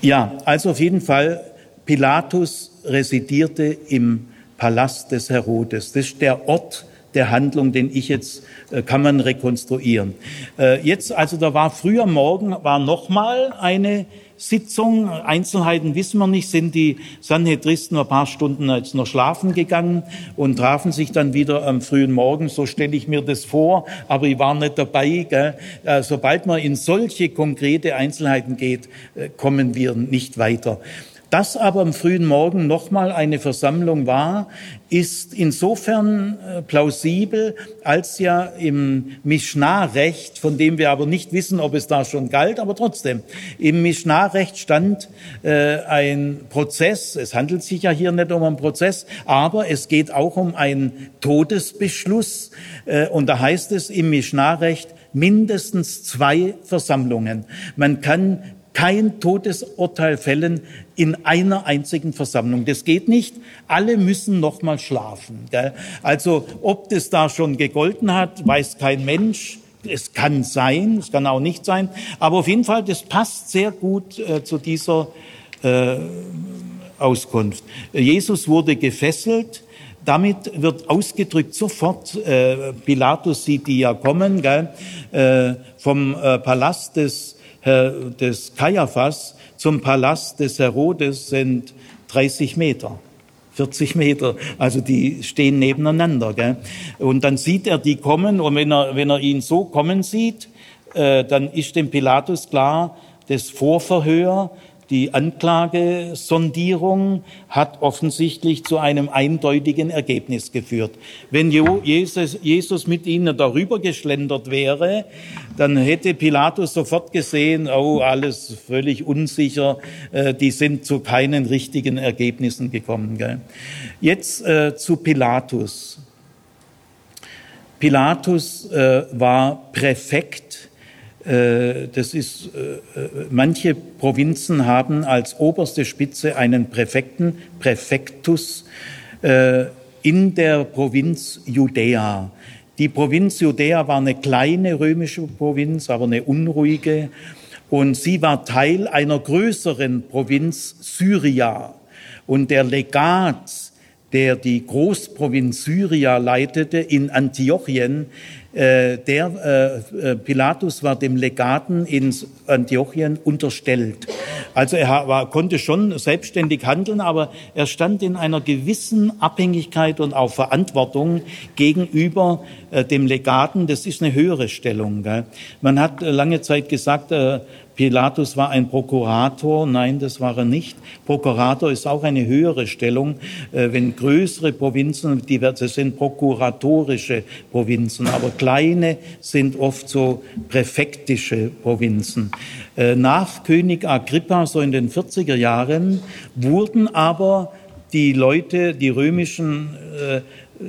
Ja, also auf jeden Fall, Pilatus residierte im Palast des Herodes. Das ist der Ort der Handlung, den ich jetzt äh, kann man rekonstruieren. Äh, jetzt, also da war früher Morgen war noch mal eine Sitzung. Einzelheiten wissen wir nicht. Sind die Sanhedristen ein paar Stunden jetzt noch schlafen gegangen und trafen sich dann wieder am frühen Morgen. So stelle ich mir das vor. Aber ich war nicht dabei. Gell? Äh, sobald man in solche konkrete Einzelheiten geht, äh, kommen wir nicht weiter. Dass aber am frühen Morgen nochmal eine Versammlung war, ist insofern äh, plausibel, als ja im Mishnah-Recht, von dem wir aber nicht wissen, ob es da schon galt, aber trotzdem, im Mishnah-Recht stand äh, ein Prozess, es handelt sich ja hier nicht um einen Prozess, aber es geht auch um einen Todesbeschluss. Äh, und da heißt es im Mishnah-Recht, mindestens zwei Versammlungen. Man kann kein Todesurteil fällen in einer einzigen Versammlung. Das geht nicht. Alle müssen noch mal schlafen. Gell? Also ob das da schon gegolten hat, weiß kein Mensch. Es kann sein, es kann auch nicht sein. Aber auf jeden Fall, das passt sehr gut äh, zu dieser äh, Auskunft. Jesus wurde gefesselt. Damit wird ausgedrückt sofort, äh, Pilatus sieht die ja kommen, gell, äh, vom äh, Palast des des Kaiaphas zum Palast des Herodes sind 30 Meter. 40 Meter, also die stehen nebeneinander. Gell? Und dann sieht er die kommen und wenn er, wenn er ihn so kommen sieht, äh, dann ist dem Pilatus klar, das Vorverhör die Anklagesondierung hat offensichtlich zu einem eindeutigen Ergebnis geführt. Wenn Jesus, mit ihnen darüber geschlendert wäre, dann hätte Pilatus sofort gesehen, oh, alles völlig unsicher, äh, die sind zu keinen richtigen Ergebnissen gekommen. Gell? Jetzt äh, zu Pilatus. Pilatus äh, war Präfekt das ist, manche Provinzen haben als oberste Spitze einen Präfekten, Präfektus, in der Provinz Judäa. Die Provinz Judäa war eine kleine römische Provinz, aber eine unruhige. Und sie war Teil einer größeren Provinz Syria. Und der Legat, der die Großprovinz Syria leitete in Antiochien, äh, der äh, äh, Pilatus war dem Legaten in Antiochien unterstellt. Also er war, konnte schon selbstständig handeln, aber er stand in einer gewissen Abhängigkeit und auch Verantwortung gegenüber dem Legaten. Das ist eine höhere Stellung. Gell? Man hat lange Zeit gesagt, Pilatus war ein Prokurator. Nein, das war er nicht. Prokurator ist auch eine höhere Stellung. Äh, wenn größere Provinzen, das sind prokuratorische Provinzen, aber kleine sind oft so präfektische Provinzen. Äh, nach König Agrippa, so in den 40er Jahren, wurden aber die Leute, die römischen äh,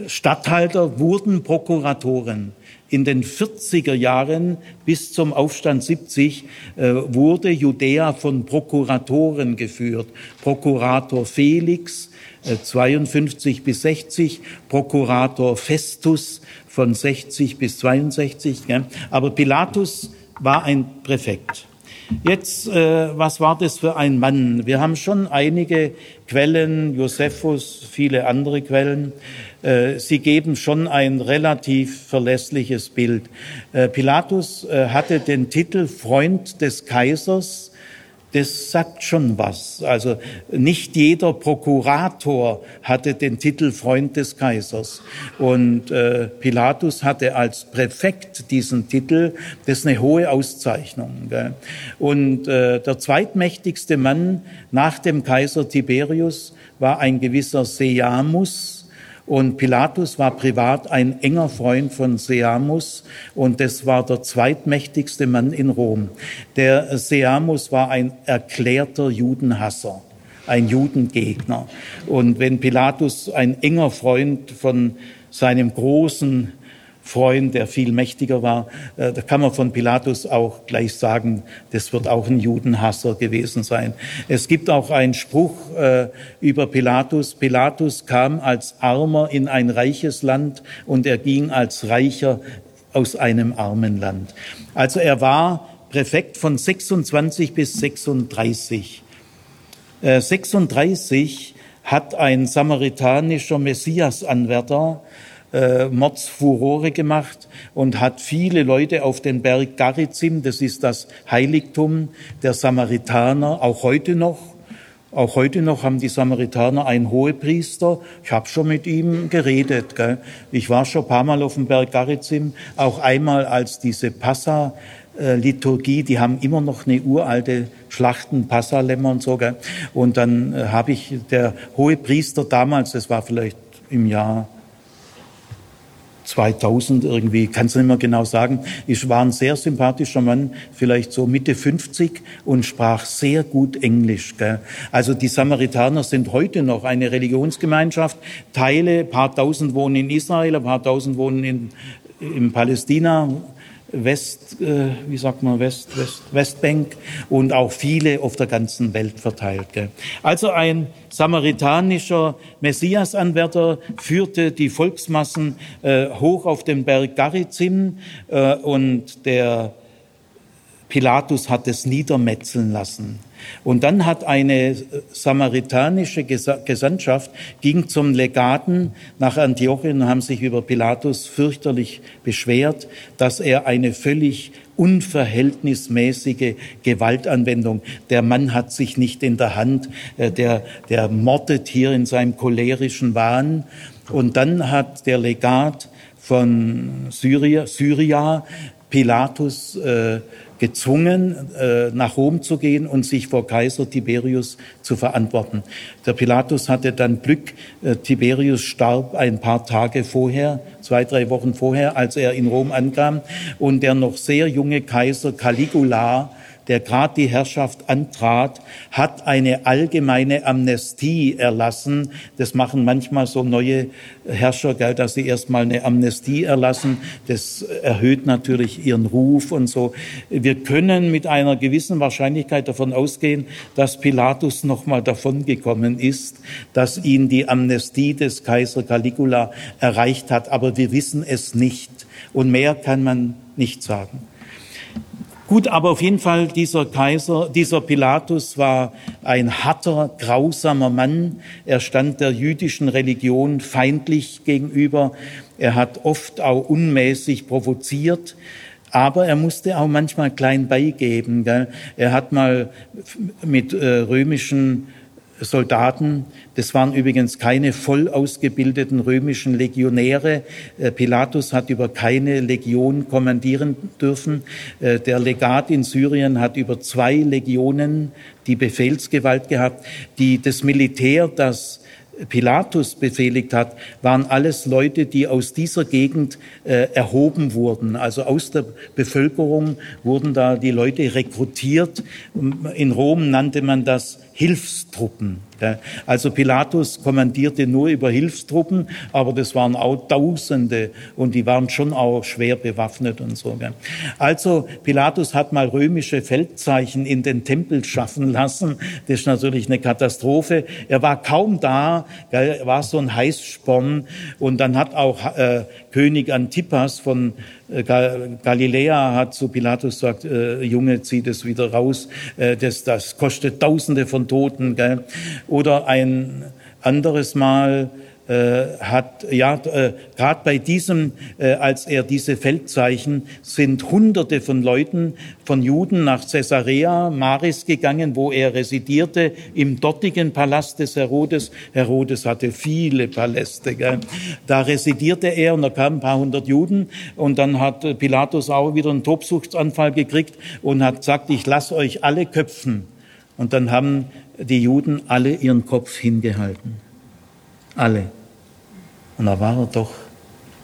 Statthalter, wurden Prokuratoren in den 40er Jahren bis zum Aufstand 70 äh, wurde Judäa von Prokuratoren geführt. Prokurator Felix äh, 52 bis 60, Prokurator Festus von 60 bis 62. Ja. Aber Pilatus war ein Präfekt. Jetzt, äh, was war das für ein Mann? Wir haben schon einige Quellen, Josephus, viele andere Quellen. Äh, sie geben schon ein relativ verlässliches Bild. Äh, Pilatus äh, hatte den Titel Freund des Kaisers das sagt schon was. Also nicht jeder Prokurator hatte den Titel Freund des Kaisers. Und äh, Pilatus hatte als Präfekt diesen Titel. Das ist eine hohe Auszeichnung. Gell? Und äh, der zweitmächtigste Mann nach dem Kaiser Tiberius war ein gewisser Seamus und Pilatus war privat ein enger Freund von Seamus und das war der zweitmächtigste Mann in Rom. Der Seamus war ein erklärter Judenhasser ein Judengegner. Und wenn Pilatus ein enger Freund von seinem großen Freund, der viel mächtiger war. Äh, da kann man von Pilatus auch gleich sagen, das wird auch ein Judenhasser gewesen sein. Es gibt auch einen Spruch äh, über Pilatus. Pilatus kam als Armer in ein reiches Land und er ging als Reicher aus einem armen Land. Also er war Präfekt von 26 bis 36. 36 äh, hat ein samaritanischer Messiasanwärter äh, Mordsfurore gemacht und hat viele Leute auf den Berg Garizim, das ist das Heiligtum der Samaritaner, auch heute noch. Auch heute noch haben die Samaritaner einen Hohepriester. Ich habe schon mit ihm geredet. Gell? Ich war schon ein paar Mal auf dem Berg Garizim, auch einmal als diese Passa Liturgie, die haben immer noch eine uralte Schlachten, Passalämmer und so. Gell? Und dann äh, habe ich der hohe Priester damals, das war vielleicht im Jahr 2000 irgendwie, kann es nicht mehr genau sagen. Ich war ein sehr sympathischer Mann, vielleicht so Mitte 50 und sprach sehr gut Englisch. Gell. Also die Samaritaner sind heute noch eine Religionsgemeinschaft. Teile, paar tausend wohnen in Israel, ein paar tausend wohnen in, in Palästina, West, äh, wie sagt man, West, West, Westbank und auch viele auf der ganzen Welt verteilt. Gell. Also ein samaritanischer Messiasanwärter führte die Volksmassen äh, hoch auf den Berg Garizim äh, und der Pilatus hat es niedermetzeln lassen. Und dann hat eine samaritanische Gesandtschaft, ging zum Legaten nach Antiochien und haben sich über Pilatus fürchterlich beschwert, dass er eine völlig unverhältnismäßige Gewaltanwendung. Der Mann hat sich nicht in der Hand, äh, der, der mordet hier in seinem cholerischen Wahn. Und dann hat der Legat von Syria, Syria Pilatus äh, gezwungen, äh, nach Rom zu gehen und sich vor Kaiser Tiberius zu verantworten. Der Pilatus hatte dann Glück, äh, Tiberius starb ein paar Tage vorher, zwei, drei Wochen vorher, als er in Rom ankam, und der noch sehr junge Kaiser Caligula der gerade die Herrschaft antrat, hat eine allgemeine Amnestie erlassen. Das machen manchmal so neue Herrscher, gell, dass sie erstmal eine Amnestie erlassen. Das erhöht natürlich ihren Ruf und so. Wir können mit einer gewissen Wahrscheinlichkeit davon ausgehen, dass Pilatus nochmal davongekommen ist, dass ihn die Amnestie des Kaiser Caligula erreicht hat. Aber wir wissen es nicht. Und mehr kann man nicht sagen. Gut, aber auf jeden Fall dieser Kaiser, dieser Pilatus war ein harter, grausamer Mann. Er stand der jüdischen Religion feindlich gegenüber. Er hat oft auch unmäßig provoziert. Aber er musste auch manchmal klein beigeben. Gell? Er hat mal mit äh, römischen Soldaten. Das waren übrigens keine voll ausgebildeten römischen Legionäre. Äh, Pilatus hat über keine Legion kommandieren dürfen. Äh, der Legat in Syrien hat über zwei Legionen die Befehlsgewalt gehabt. Die, das Militär, das Pilatus befehligt hat, waren alles Leute, die aus dieser Gegend äh, erhoben wurden. Also aus der Bevölkerung wurden da die Leute rekrutiert. In Rom nannte man das Hilfstruppen. Also Pilatus kommandierte nur über Hilfstruppen, aber das waren auch Tausende und die waren schon auch schwer bewaffnet und so. Also Pilatus hat mal römische Feldzeichen in den Tempel schaffen lassen. Das ist natürlich eine Katastrophe. Er war kaum da, er war so ein Heißsporn und dann hat auch äh, König Antipas von äh, Galiläa hat zu Pilatus gesagt, äh, Junge, zieh das wieder raus, äh, das, das kostet Tausende von Toten. Gell? Oder ein anderes Mal äh, hat, ja, äh, gerade bei diesem, äh, als er diese Feldzeichen, sind Hunderte von Leuten, von Juden nach Caesarea Maris gegangen, wo er residierte, im dortigen Palast des Herodes. Herodes hatte viele Paläste. Gell? Da residierte er und da kamen ein paar hundert Juden und dann hat Pilatus auch wieder einen Tobsuchtsanfall gekriegt und hat gesagt, ich lasse euch alle köpfen. Und dann haben die Juden alle ihren Kopf hingehalten. Alle. Und da war er doch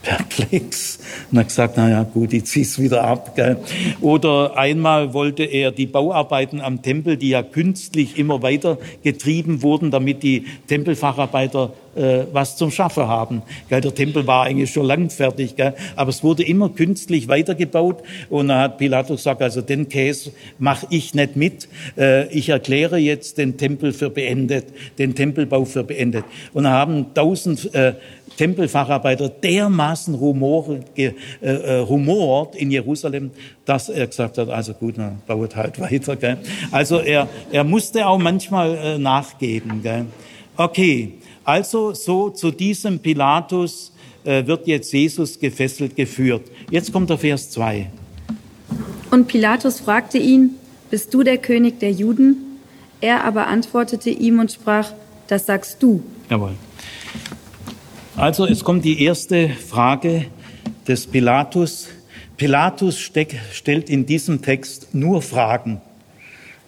perplex und hat gesagt, na ja, gut, ich zieh's wieder ab. Gell. Oder einmal wollte er die Bauarbeiten am Tempel, die ja künstlich immer weiter getrieben wurden, damit die Tempelfacharbeiter äh, was zum Schaffen haben. Gell, der Tempel war eigentlich schon lang fertig, gell, aber es wurde immer künstlich weitergebaut und da hat Pilatus gesagt, also den Käse mache ich nicht mit. Äh, ich erkläre jetzt den Tempel für beendet, den Tempelbau für beendet. Und da haben tausend äh, Tempelfacharbeiter dermaßen rumor, äh, äh, rumort in Jerusalem, dass er gesagt hat, also gut, dann baut halt weiter. Gell. Also er, er musste auch manchmal äh, nachgeben. Gell. Okay, also so zu diesem Pilatus äh, wird jetzt Jesus gefesselt geführt. Jetzt kommt der Vers 2. Und Pilatus fragte ihn, bist du der König der Juden? Er aber antwortete ihm und sprach, das sagst du. Jawohl. Also es kommt die erste Frage des Pilatus. Pilatus steck, stellt in diesem Text nur Fragen.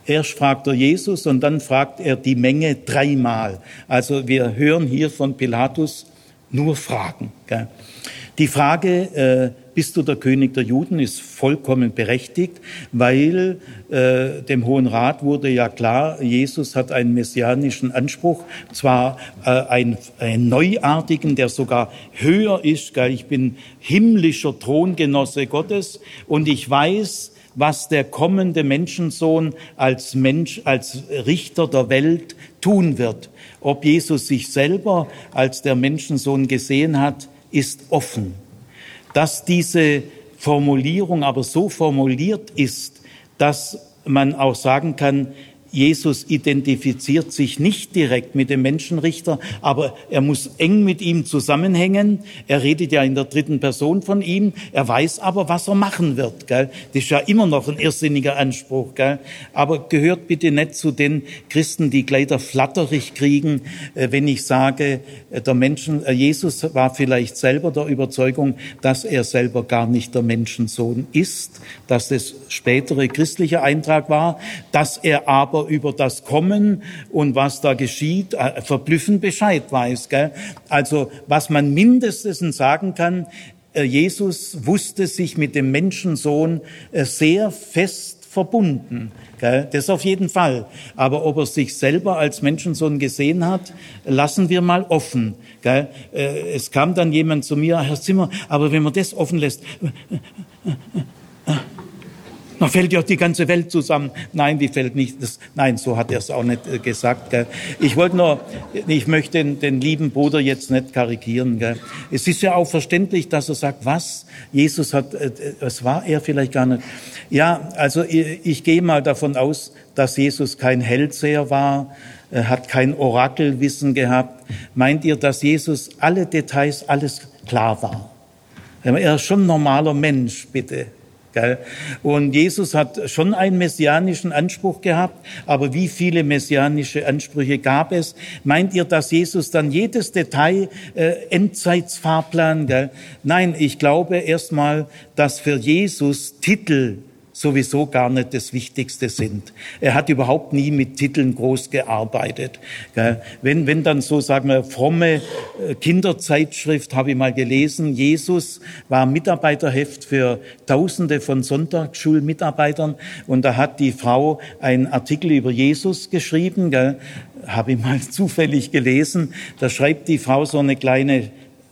Erst fragt er Jesus und dann fragt er die Menge dreimal. Also wir hören hier von Pilatus nur Fragen. Gell? Die Frage, äh, bist du der König der Juden, ist vollkommen berechtigt, weil äh, dem Hohen Rat wurde ja klar, Jesus hat einen messianischen Anspruch, zwar äh, einen, einen neuartigen, der sogar höher ist, gell? ich bin himmlischer Throngenosse Gottes und ich weiß, was der kommende Menschensohn als Mensch, als Richter der Welt tun wird. Ob Jesus sich selber als der Menschensohn gesehen hat, ist offen. Dass diese Formulierung aber so formuliert ist, dass man auch sagen kann, Jesus identifiziert sich nicht direkt mit dem Menschenrichter, aber er muss eng mit ihm zusammenhängen. Er redet ja in der dritten Person von ihm. Er weiß aber, was er machen wird. Gell? Das ist ja immer noch ein irrsinniger Anspruch. Gell? Aber gehört bitte nicht zu den Christen, die gleich der flatterig kriegen, äh, wenn ich sage, äh, der Menschen, äh, Jesus war vielleicht selber der Überzeugung, dass er selber gar nicht der Menschensohn ist, dass das spätere christliche Eintrag war, dass er aber über das Kommen und was da geschieht, äh, verblüffend Bescheid weiß. Gell? Also was man mindestens sagen kann, äh, Jesus wusste sich mit dem Menschensohn äh, sehr fest verbunden. Gell? Das auf jeden Fall. Aber ob er sich selber als Menschensohn gesehen hat, lassen wir mal offen. Gell? Es kam dann jemand zu mir, Herr Zimmer, aber wenn man das offen lässt, dann fällt ja die ganze Welt zusammen. Nein, die fällt nicht. Das, nein, so hat er es auch nicht äh, gesagt. Gell. Ich wollte nur, ich möchte den, den, lieben Bruder jetzt nicht karikieren. Gell. Es ist ja auch verständlich, dass er sagt, was? Jesus hat, äh, das war er vielleicht gar nicht. Ja, also ich, ich gehe mal davon aus, dass Jesus kein Hellseher war, er hat kein Orakelwissen gehabt. Meint ihr, dass Jesus alle Details, alles klar war? Er ist schon ein normaler Mensch, bitte. Und Jesus hat schon einen messianischen Anspruch gehabt, aber wie viele messianische Ansprüche gab es? Meint ihr, dass Jesus dann jedes Detail äh, Endzeitsfahrplan? Gell? Nein, ich glaube erstmal, dass für Jesus Titel sowieso gar nicht das Wichtigste sind. Er hat überhaupt nie mit Titeln groß gearbeitet. Wenn, wenn dann so, sagen wir, fromme äh, Kinderzeitschrift, habe ich mal gelesen, Jesus war Mitarbeiterheft für Tausende von Sonntagsschulmitarbeitern und da hat die Frau einen Artikel über Jesus geschrieben, habe ich mal zufällig gelesen. Da schreibt die Frau so eine kleine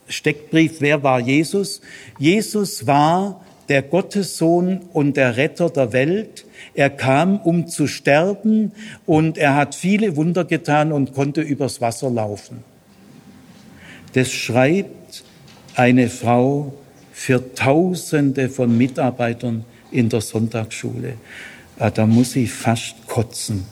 Steckbrief, wer war Jesus? Jesus war der Gottessohn und der Retter der Welt. Er kam, um zu sterben und er hat viele Wunder getan und konnte übers Wasser laufen. Das schreibt eine Frau für Tausende von Mitarbeitern in der Sonntagsschule. Ah, da muss ich fast kotzen.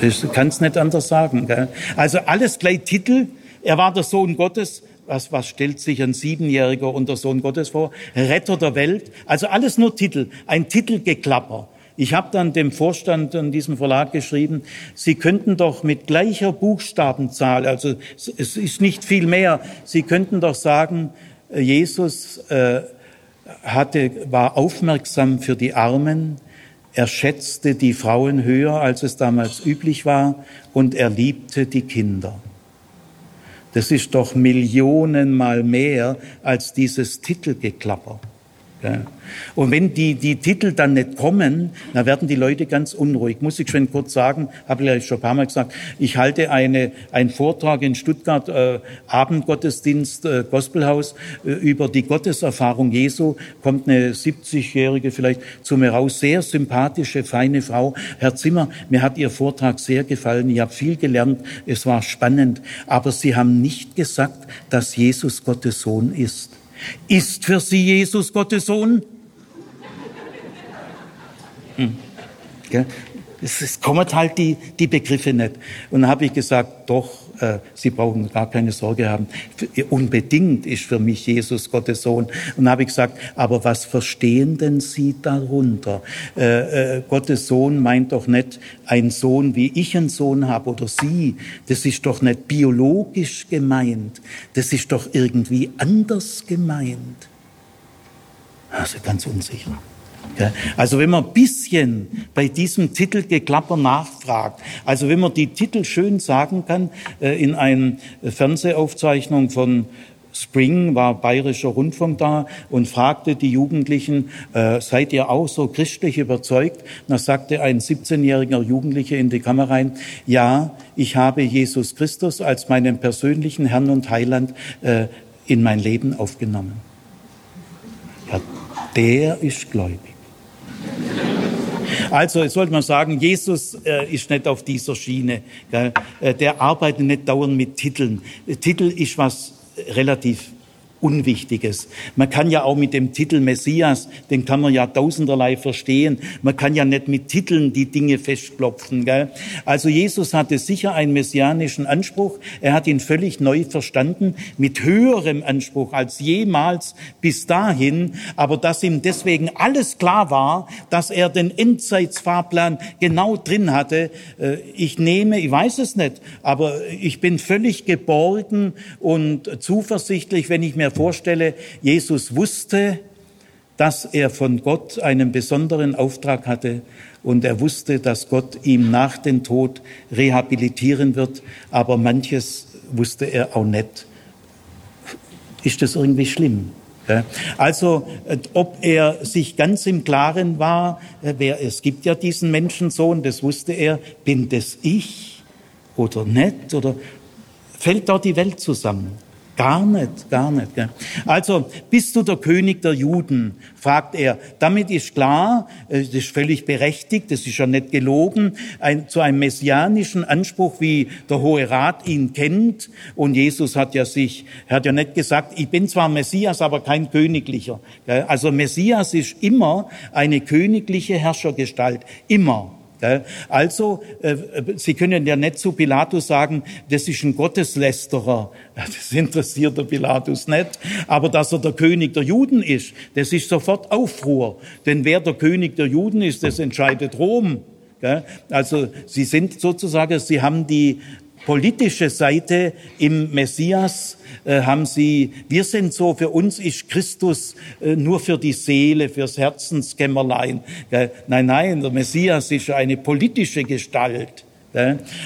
Ich kann es nicht anders sagen. Gell? Also alles gleich Titel. Er war der Sohn Gottes, was, was stellt sich ein Siebenjähriger unter Sohn Gottes vor? Retter der Welt. Also alles nur Titel, ein Titelgeklapper. Ich habe dann dem Vorstand an diesem Verlag geschrieben, Sie könnten doch mit gleicher Buchstabenzahl, also es ist nicht viel mehr, Sie könnten doch sagen, äh, Jesus äh, hatte, war aufmerksam für die Armen, er schätzte die Frauen höher, als es damals üblich war, und er liebte die Kinder. Das ist doch Millionenmal mehr als dieses Titelgeklapper. Und wenn die, die Titel dann nicht kommen, dann werden die Leute ganz unruhig. Muss ich schon kurz sagen, habe ich ja schon ein paar Mal gesagt, ich halte eine, einen Vortrag in Stuttgart, äh, Abendgottesdienst, äh, Gospelhaus, äh, über die Gotteserfahrung Jesu, kommt eine 70-Jährige vielleicht zu mir raus, sehr sympathische, feine Frau. Herr Zimmer, mir hat Ihr Vortrag sehr gefallen, ich habe viel gelernt, es war spannend, aber Sie haben nicht gesagt, dass Jesus Gottes Sohn ist. Ist für sie Jesus Gottes Sohn? Hm. Es, es kommen halt die, die Begriffe nicht. Und dann habe ich gesagt, doch, äh, Sie brauchen gar keine Sorge haben. Unbedingt ist für mich Jesus Gottes Sohn. Und dann habe ich gesagt, aber was verstehen denn Sie darunter? Äh, äh, Gottes Sohn meint doch nicht ein Sohn, wie ich einen Sohn habe oder Sie. Das ist doch nicht biologisch gemeint. Das ist doch irgendwie anders gemeint. Also ganz unsicher. Also wenn man ein bisschen bei diesem Titelgeklapper nachfragt, also wenn man die Titel schön sagen kann, äh, in einer Fernsehaufzeichnung von Spring war bayerischer Rundfunk da und fragte die Jugendlichen, äh, seid ihr auch so christlich überzeugt? Da sagte ein 17-jähriger Jugendlicher in die Kamera rein, ja, ich habe Jesus Christus als meinen persönlichen Herrn und Heiland äh, in mein Leben aufgenommen. Ja, der ist gläubig. Also jetzt sollte man sagen, Jesus äh, ist nicht auf dieser Schiene. Äh, der arbeitet nicht dauernd mit Titeln. Titel ist was relativ Unwichtiges. Man kann ja auch mit dem Titel Messias, den kann man ja tausenderlei verstehen. Man kann ja nicht mit Titeln die Dinge festklopfen. Gell? Also Jesus hatte sicher einen messianischen Anspruch. Er hat ihn völlig neu verstanden, mit höherem Anspruch als jemals bis dahin. Aber dass ihm deswegen alles klar war, dass er den Endzeitsfahrplan genau drin hatte, äh, ich nehme, ich weiß es nicht, aber ich bin völlig geborgen und zuversichtlich, wenn ich mir vorstelle, Jesus wusste, dass er von Gott einen besonderen Auftrag hatte und er wusste, dass Gott ihm nach dem Tod rehabilitieren wird, aber manches wusste er auch nicht. Ist das irgendwie schlimm? Also, äh, ob er sich ganz im Klaren war, äh, wer, es gibt ja diesen Menschensohn, das wusste er, bin das ich oder nicht, oder fällt dort die Welt zusammen? Gar nicht, gar nicht. Gell? Also, bist du der König der Juden? fragt er. Damit ist klar, äh, das ist völlig berechtigt, das ist ja nicht gelogen, ein, zu einem messianischen Anspruch, wie der Hohe Rat ihn kennt. Und Jesus hat ja sich, hat ja nicht gesagt, ich bin zwar Messias, aber kein königlicher. Gell? Also Messias ist immer eine königliche Herrschergestalt. Immer. Also, äh, Sie können ja nicht zu Pilatus sagen, das ist ein Gotteslästerer. Das interessiert der Pilatus nicht. Aber dass er der König der Juden ist, das ist sofort Aufruhr. Denn wer der König der Juden ist, das entscheidet Rom. Also Sie sind sozusagen, Sie haben die politische Seite im Messias äh, haben sie, wir sind so, für uns ist Christus äh, nur für die Seele, fürs Herzenskämmerlein. Äh, nein, nein, der Messias ist eine politische Gestalt.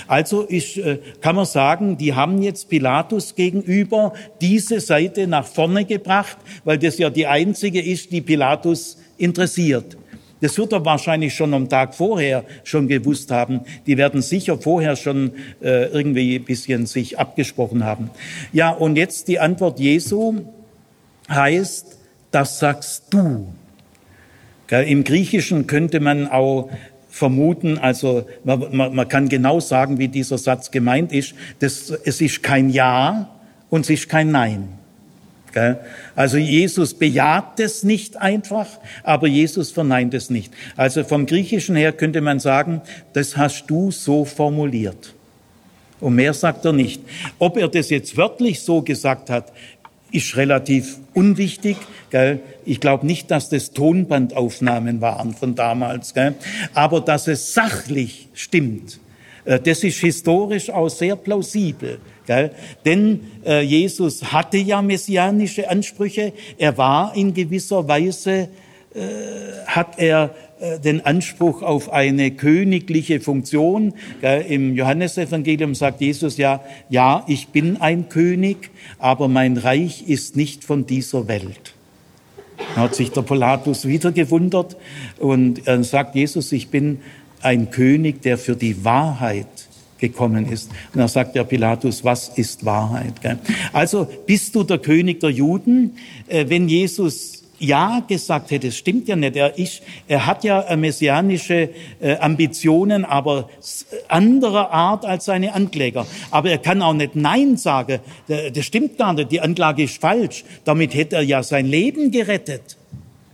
Also ist, äh, kann man sagen, die haben jetzt Pilatus gegenüber diese Seite nach vorne gebracht, weil das ja die einzige ist, die Pilatus interessiert. Das wird er wahrscheinlich schon am Tag vorher schon gewusst haben. Die werden sicher vorher schon äh, irgendwie ein bisschen sich abgesprochen haben. Ja, und jetzt die Antwort Jesu heißt, das sagst du. Im Griechischen könnte man auch vermuten, also man, man, man kann genau sagen, wie dieser Satz gemeint ist. Das, es ist kein Ja und es ist kein Nein. Also Jesus bejaht es nicht einfach, aber Jesus verneint es nicht. Also vom Griechischen her könnte man sagen, das hast du so formuliert. Und mehr sagt er nicht. Ob er das jetzt wörtlich so gesagt hat, ist relativ unwichtig. Ich glaube nicht, dass das Tonbandaufnahmen waren von damals, aber dass es sachlich stimmt. Äh, das ist historisch auch sehr plausibel. Gell? Denn äh, Jesus hatte ja messianische Ansprüche. Er war in gewisser Weise, äh, hat er äh, den Anspruch auf eine königliche Funktion. Gell? Im Johannesevangelium sagt Jesus ja, ja, ich bin ein König, aber mein Reich ist nicht von dieser Welt. Da hat sich der Pilatus wieder gewundert und er sagt Jesus, ich bin ein König, der für die Wahrheit gekommen ist. Und da sagt der Pilatus, was ist Wahrheit? Also bist du der König der Juden? Äh, wenn Jesus ja gesagt hätte, es stimmt ja nicht. Er, ist, er hat ja messianische äh, Ambitionen, aber anderer Art als seine Ankläger. Aber er kann auch nicht Nein sagen. Das stimmt gar nicht. Die Anklage ist falsch. Damit hätte er ja sein Leben gerettet.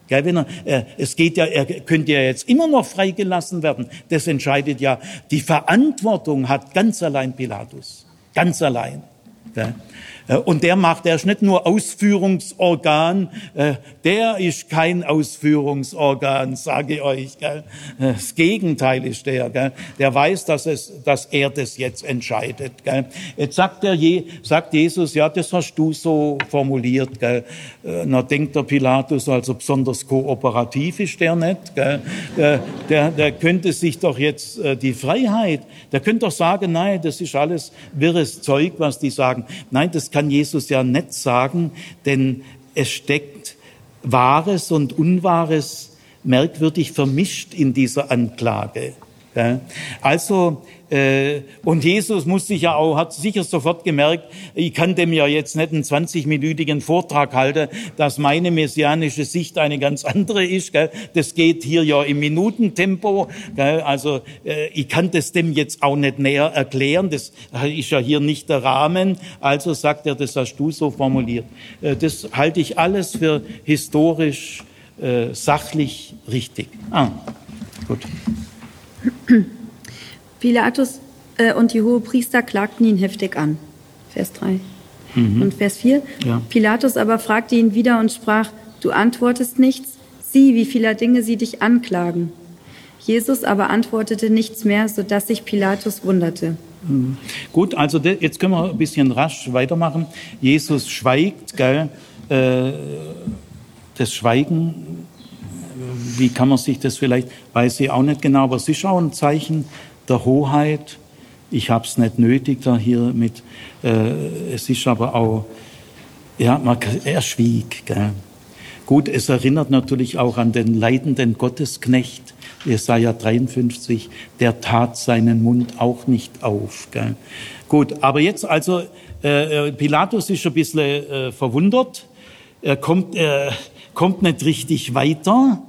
Gell, wenn er, äh, es geht ja, er könnte ja jetzt immer noch freigelassen werden. Das entscheidet ja, die Verantwortung hat ganz allein Pilatus. Ganz allein. Gell. Äh, und der macht, der ist nicht nur Ausführungsorgan, äh, der ist kein Ausführungsorgan, sage ich euch. Das Gegenteil ist der. Der weiß, dass, es, dass er das jetzt entscheidet. Jetzt sagt, der, sagt Jesus, ja, das hast du so formuliert. Na denkt der Pilatus, also besonders kooperativ ist der nicht. Der, der könnte sich doch jetzt äh, die Freiheit, der könnte doch sagen, nein, das ist alles wirres Zeug, was die sagen. Nein, das kann Jesus ja nicht sagen, denn es steckt Wahres und Unwahres merkwürdig vermischt in dieser Anklage. Also äh, und Jesus muss sich ja auch, hat sicher sofort gemerkt, ich kann dem ja jetzt nicht einen 20-minütigen Vortrag halten, dass meine messianische Sicht eine ganz andere ist. Gell? Das geht hier ja im Minutentempo. Gell? Also äh, ich kann das dem jetzt auch nicht näher erklären. Das ist ja hier nicht der Rahmen. Also sagt er, das hast du so formuliert. Äh, das halte ich alles für historisch sachlich richtig. Ah, gut. Pilatus äh, und die Hohepriester klagten ihn heftig an. Vers 3. Mhm. Und Vers 4. Ja. Pilatus aber fragte ihn wieder und sprach, du antwortest nichts, sieh, wie vieler Dinge sie dich anklagen. Jesus aber antwortete nichts mehr, sodass sich Pilatus wunderte. Mhm. Gut, also jetzt können wir ein bisschen rasch weitermachen. Jesus schweigt, gell? Äh, das Schweigen, wie kann man sich das vielleicht, weiß ich auch nicht genau, aber es ist auch ein Zeichen der Hoheit. Ich habe es nicht nötig da hier mit. Äh, es ist aber auch, ja, man, er schwieg. Gell? Gut, es erinnert natürlich auch an den leidenden Gottesknecht, Jesaja 53, der tat seinen Mund auch nicht auf. Gell? Gut, aber jetzt also, äh, äh Pilatus ist ein bisschen äh, verwundert, er kommt, er kommt nicht richtig weiter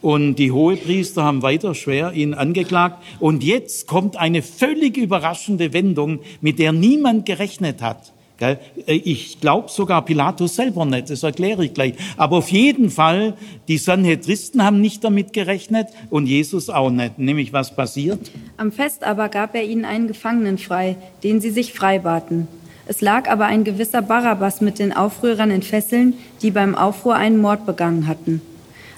und die Hohepriester haben weiter schwer ihn angeklagt und jetzt kommt eine völlig überraschende Wendung, mit der niemand gerechnet hat. Äh, ich glaube sogar Pilatus selber nicht, das erkläre ich gleich. Aber auf jeden Fall, die Sanhedristen haben nicht damit gerechnet und Jesus auch nicht. Nämlich was passiert? Am Fest aber gab er ihnen einen Gefangenen frei, den sie sich freibaten. Es lag aber ein gewisser Barabbas mit den Aufrührern in Fesseln, die beim Aufruhr einen Mord begangen hatten.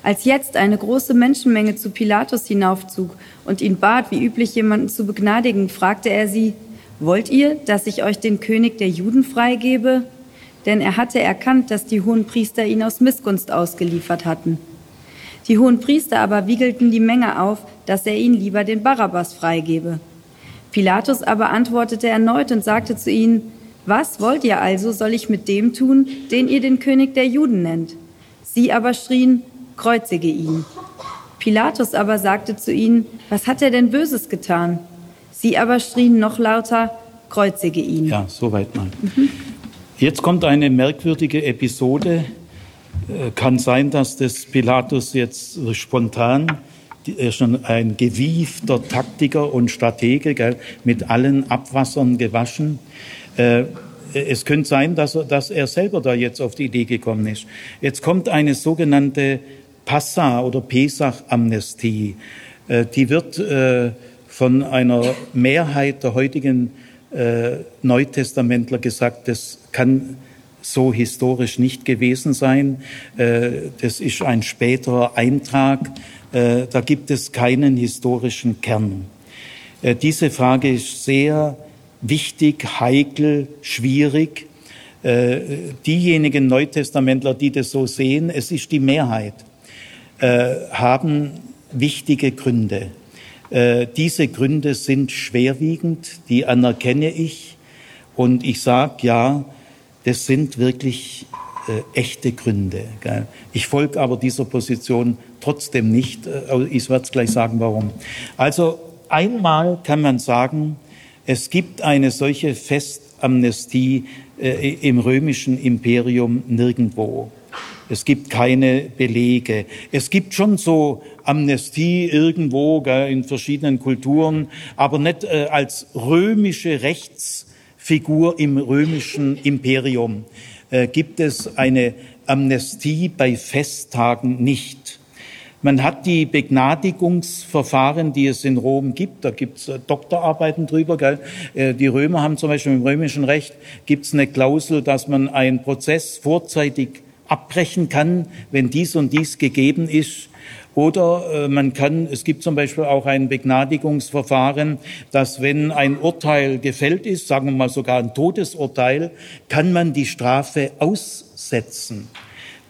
Als jetzt eine große Menschenmenge zu Pilatus hinaufzog und ihn bat, wie üblich jemanden zu begnadigen, fragte er sie, Wollt ihr, dass ich euch den König der Juden freigebe? Denn er hatte erkannt, dass die hohen Priester ihn aus Missgunst ausgeliefert hatten. Die hohen Priester aber wiegelten die Menge auf, dass er ihnen lieber den Barabbas freigebe. Pilatus aber antwortete erneut und sagte zu ihnen, was wollt ihr also, soll ich mit dem tun, den ihr den König der Juden nennt? Sie aber schrien, kreuzige ihn. Pilatus aber sagte zu ihnen, was hat er denn Böses getan? Sie aber schrien noch lauter, kreuzige ihn. Ja, soweit mal. Mhm. Jetzt kommt eine merkwürdige Episode. Äh, kann sein, dass das Pilatus jetzt spontan, er ist schon ein gewiefter Taktiker und Stratege, gell, mit allen Abwassern gewaschen. Äh, es könnte sein, dass er, dass er selber da jetzt auf die Idee gekommen ist. Jetzt kommt eine sogenannte Passa- oder Pesach-Amnestie. Äh, die wird von einer Mehrheit der heutigen äh, Neutestamentler gesagt, das kann so historisch nicht gewesen sein. Äh, das ist ein späterer Eintrag. Äh, da gibt es keinen historischen Kern. Äh, diese Frage ist sehr wichtig, heikel, schwierig. Äh, diejenigen Neutestamentler, die das so sehen, es ist die Mehrheit, äh, haben wichtige Gründe. Äh, diese Gründe sind schwerwiegend, die anerkenne ich. Und ich sage, ja, das sind wirklich äh, echte Gründe. Gell? Ich folge aber dieser Position trotzdem nicht. Äh, ich werde es gleich sagen, warum. Also einmal kann man sagen, es gibt eine solche Festamnestie äh, im römischen Imperium nirgendwo. Es gibt keine Belege. Es gibt schon so Amnestie irgendwo gell, in verschiedenen Kulturen, aber nicht äh, als römische Rechtsfigur im römischen Imperium. Äh, gibt es eine Amnestie bei Festtagen nicht. Man hat die Begnadigungsverfahren, die es in Rom gibt, da gibt es äh, Doktorarbeiten drüber. Gell? Äh, die Römer haben zum Beispiel im römischen Recht gibt es eine Klausel, dass man einen Prozess vorzeitig abbrechen kann, wenn dies und dies gegeben ist. Oder äh, man kann, es gibt zum Beispiel auch ein Begnadigungsverfahren, dass wenn ein Urteil gefällt ist, sagen wir mal sogar ein Todesurteil, kann man die Strafe aussetzen.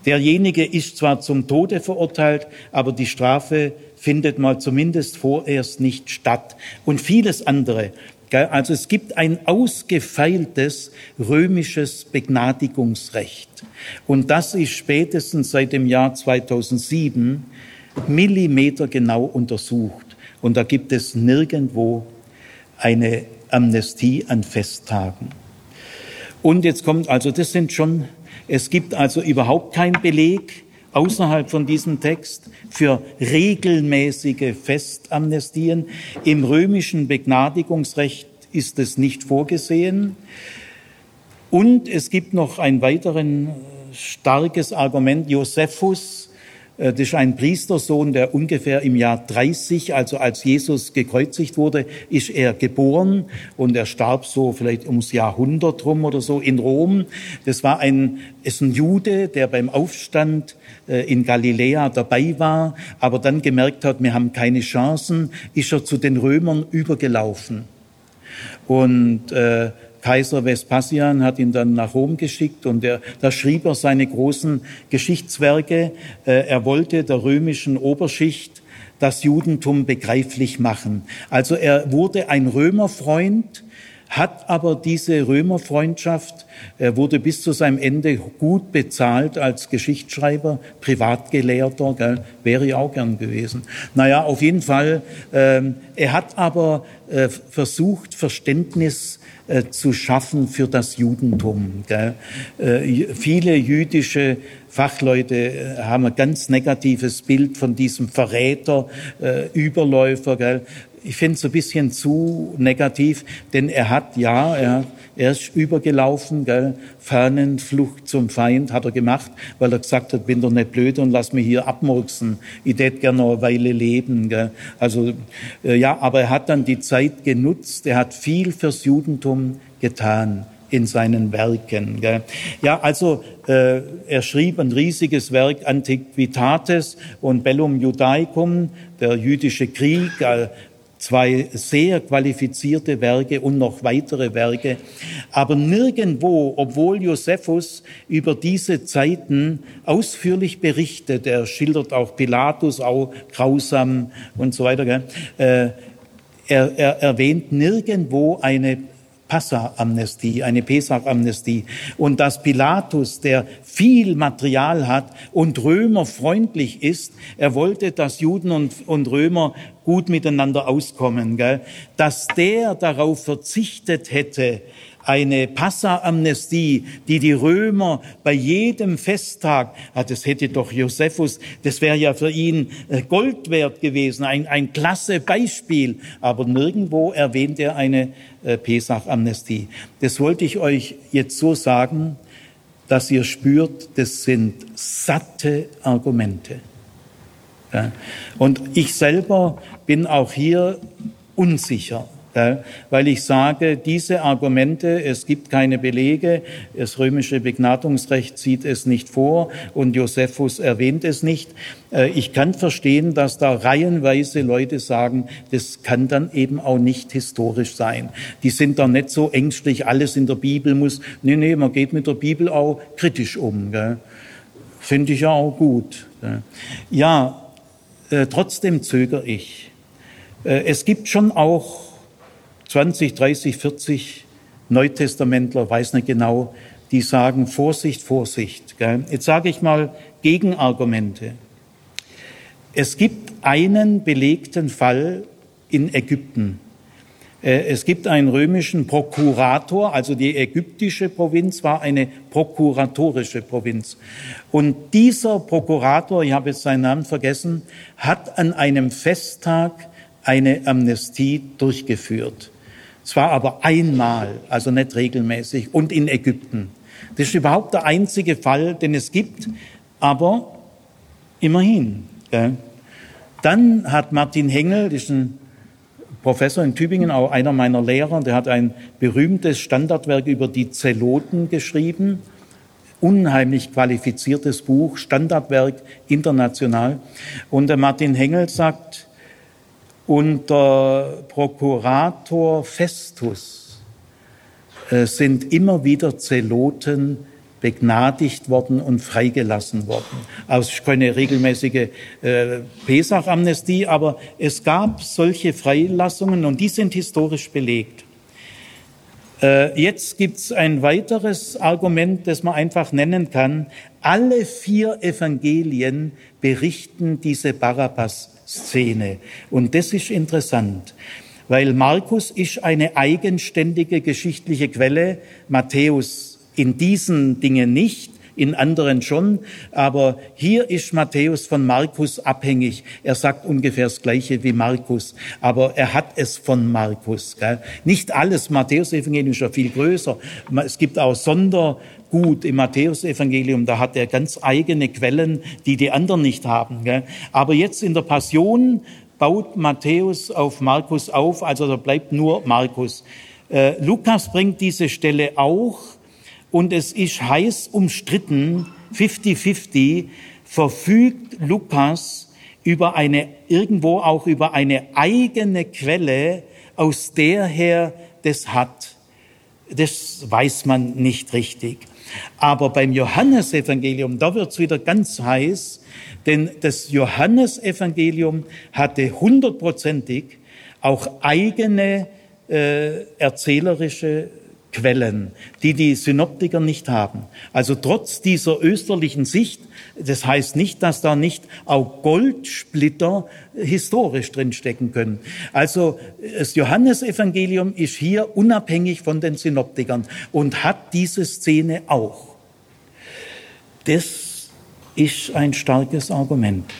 Derjenige ist zwar zum Tode verurteilt, aber die Strafe findet mal zumindest vorerst nicht statt. Und vieles andere. Also es gibt ein ausgefeiltes römisches Begnadigungsrecht. Und das ist spätestens seit dem Jahr 2007 Millimeter genau untersucht. Und da gibt es nirgendwo eine Amnestie an Festtagen. Und jetzt kommt, also das sind schon, es gibt also überhaupt keinen Beleg außerhalb von diesem Text für regelmäßige Festamnestien. Im römischen Begnadigungsrecht ist es nicht vorgesehen. Und es gibt noch ein weiteres starkes Argument. Josephus, äh, das ist ein Priestersohn, der ungefähr im Jahr 30, also als Jesus gekreuzigt wurde, ist er geboren und er starb so vielleicht ums Jahrhundert rum oder so in Rom. Das war ein, ist ein Jude, der beim Aufstand äh, in Galiläa dabei war, aber dann gemerkt hat, wir haben keine Chancen, ist er zu den Römern übergelaufen. Und äh, Kaiser Vespasian hat ihn dann nach Rom geschickt und er, da schrieb er seine großen Geschichtswerke. Äh, er wollte der römischen Oberschicht das Judentum begreiflich machen. Also er wurde ein Römerfreund, hat aber diese Römerfreundschaft, er wurde bis zu seinem Ende gut bezahlt als Geschichtsschreiber, Privatgelehrter, gell, wäre ich auch gern gewesen. Naja, auf jeden Fall, äh, er hat aber äh, versucht, Verständnis äh, zu schaffen für das Judentum. Äh, viele jüdische Fachleute äh, haben ein ganz negatives Bild von diesem Verräter, äh, Überläufer. Ich finde es ein bisschen zu negativ, denn er hat, ja, er, er ist übergelaufen, gell, Fernenflucht zum Feind hat er gemacht, weil er gesagt hat, bin doch nicht blöd und lass mich hier abmurksen. Ich tät gerne noch eine Weile leben. Gell. Also, äh, ja, aber er hat dann die Zeit genutzt, er hat viel fürs Judentum getan in seinen Werken. Gell. Ja, also äh, er schrieb ein riesiges Werk Antiquitates und Bellum Judaicum, der jüdische Krieg, äh, zwei sehr qualifizierte Werke und noch weitere Werke. Aber nirgendwo, obwohl Josephus über diese Zeiten ausführlich berichtet, er schildert auch Pilatus, auch grausam und so weiter, äh, er, er erwähnt nirgendwo eine Passa-Amnestie, eine Pesach-Amnestie. Und dass Pilatus, der viel Material hat und Römer freundlich ist, er wollte, dass Juden und, und Römer gut miteinander auskommen, gell? dass der darauf verzichtet hätte, eine Passa-Amnestie, die die Römer bei jedem Festtag, ah, das hätte doch Josephus, das wäre ja für ihn äh, Gold wert gewesen, ein, ein klasse Beispiel. Aber nirgendwo erwähnt er eine äh, Pesach-Amnestie. Das wollte ich euch jetzt so sagen, dass ihr spürt, das sind satte Argumente. Und ich selber bin auch hier unsicher weil ich sage, diese Argumente, es gibt keine Belege, das römische Begnadungsrecht sieht es nicht vor und Josephus erwähnt es nicht. Äh, ich kann verstehen, dass da reihenweise Leute sagen, das kann dann eben auch nicht historisch sein. Die sind da nicht so ängstlich, alles in der Bibel muss. Nee, nee, man geht mit der Bibel auch kritisch um. Finde ich ja auch gut. Ja, äh, trotzdem zögere ich. Äh, es gibt schon auch 20, 30, 40 Neutestamentler, weiß nicht genau, die sagen Vorsicht, Vorsicht. Gell? Jetzt sage ich mal Gegenargumente. Es gibt einen belegten Fall in Ägypten. Äh, es gibt einen römischen Prokurator, also die ägyptische Provinz war eine prokuratorische Provinz. Und dieser Prokurator, ich habe jetzt seinen Namen vergessen, hat an einem Festtag eine Amnestie durchgeführt. Zwar aber einmal, also nicht regelmäßig, und in Ägypten. Das ist überhaupt der einzige Fall, den es gibt, aber immerhin. Dann hat Martin Hengel, das ist ein Professor in Tübingen, auch einer meiner Lehrer, der hat ein berühmtes Standardwerk über die Zeloten geschrieben, unheimlich qualifiziertes Buch, Standardwerk international. Und der Martin Hengel sagt, unter Prokurator Festus äh, sind immer wieder Zeloten begnadigt worden und freigelassen worden. Also keine regelmäßige äh, Pesach-Amnestie, aber es gab solche Freilassungen und die sind historisch belegt. Äh, jetzt gibt's ein weiteres Argument, das man einfach nennen kann. Alle vier Evangelien berichten diese Barabbas Szene. Und das ist interessant, weil Markus ist eine eigenständige geschichtliche Quelle, Matthäus in diesen Dingen nicht, in anderen schon, aber hier ist Matthäus von Markus abhängig. Er sagt ungefähr das Gleiche wie Markus, aber er hat es von Markus. Gell? Nicht alles, Matthäus-Evangelium ist ja viel größer. Es gibt auch Sonder, gut im Matthäusevangelium, da hat er ganz eigene Quellen, die die anderen nicht haben. Gell? Aber jetzt in der Passion baut Matthäus auf Markus auf, also da bleibt nur Markus. Äh, Lukas bringt diese Stelle auch und es ist heiß umstritten, 50-50, verfügt Lukas über eine, irgendwo auch über eine eigene Quelle, aus der her das hat. Das weiß man nicht richtig. Aber beim Johannesevangelium, da wird's wieder ganz heiß, denn das Johannesevangelium hatte hundertprozentig auch eigene äh, erzählerische Quellen, die die Synoptiker nicht haben. Also trotz dieser österlichen Sicht, das heißt nicht, dass da nicht auch Goldsplitter historisch drinstecken können. Also das Johannesevangelium ist hier unabhängig von den Synoptikern und hat diese Szene auch. Das ist ein starkes Argument.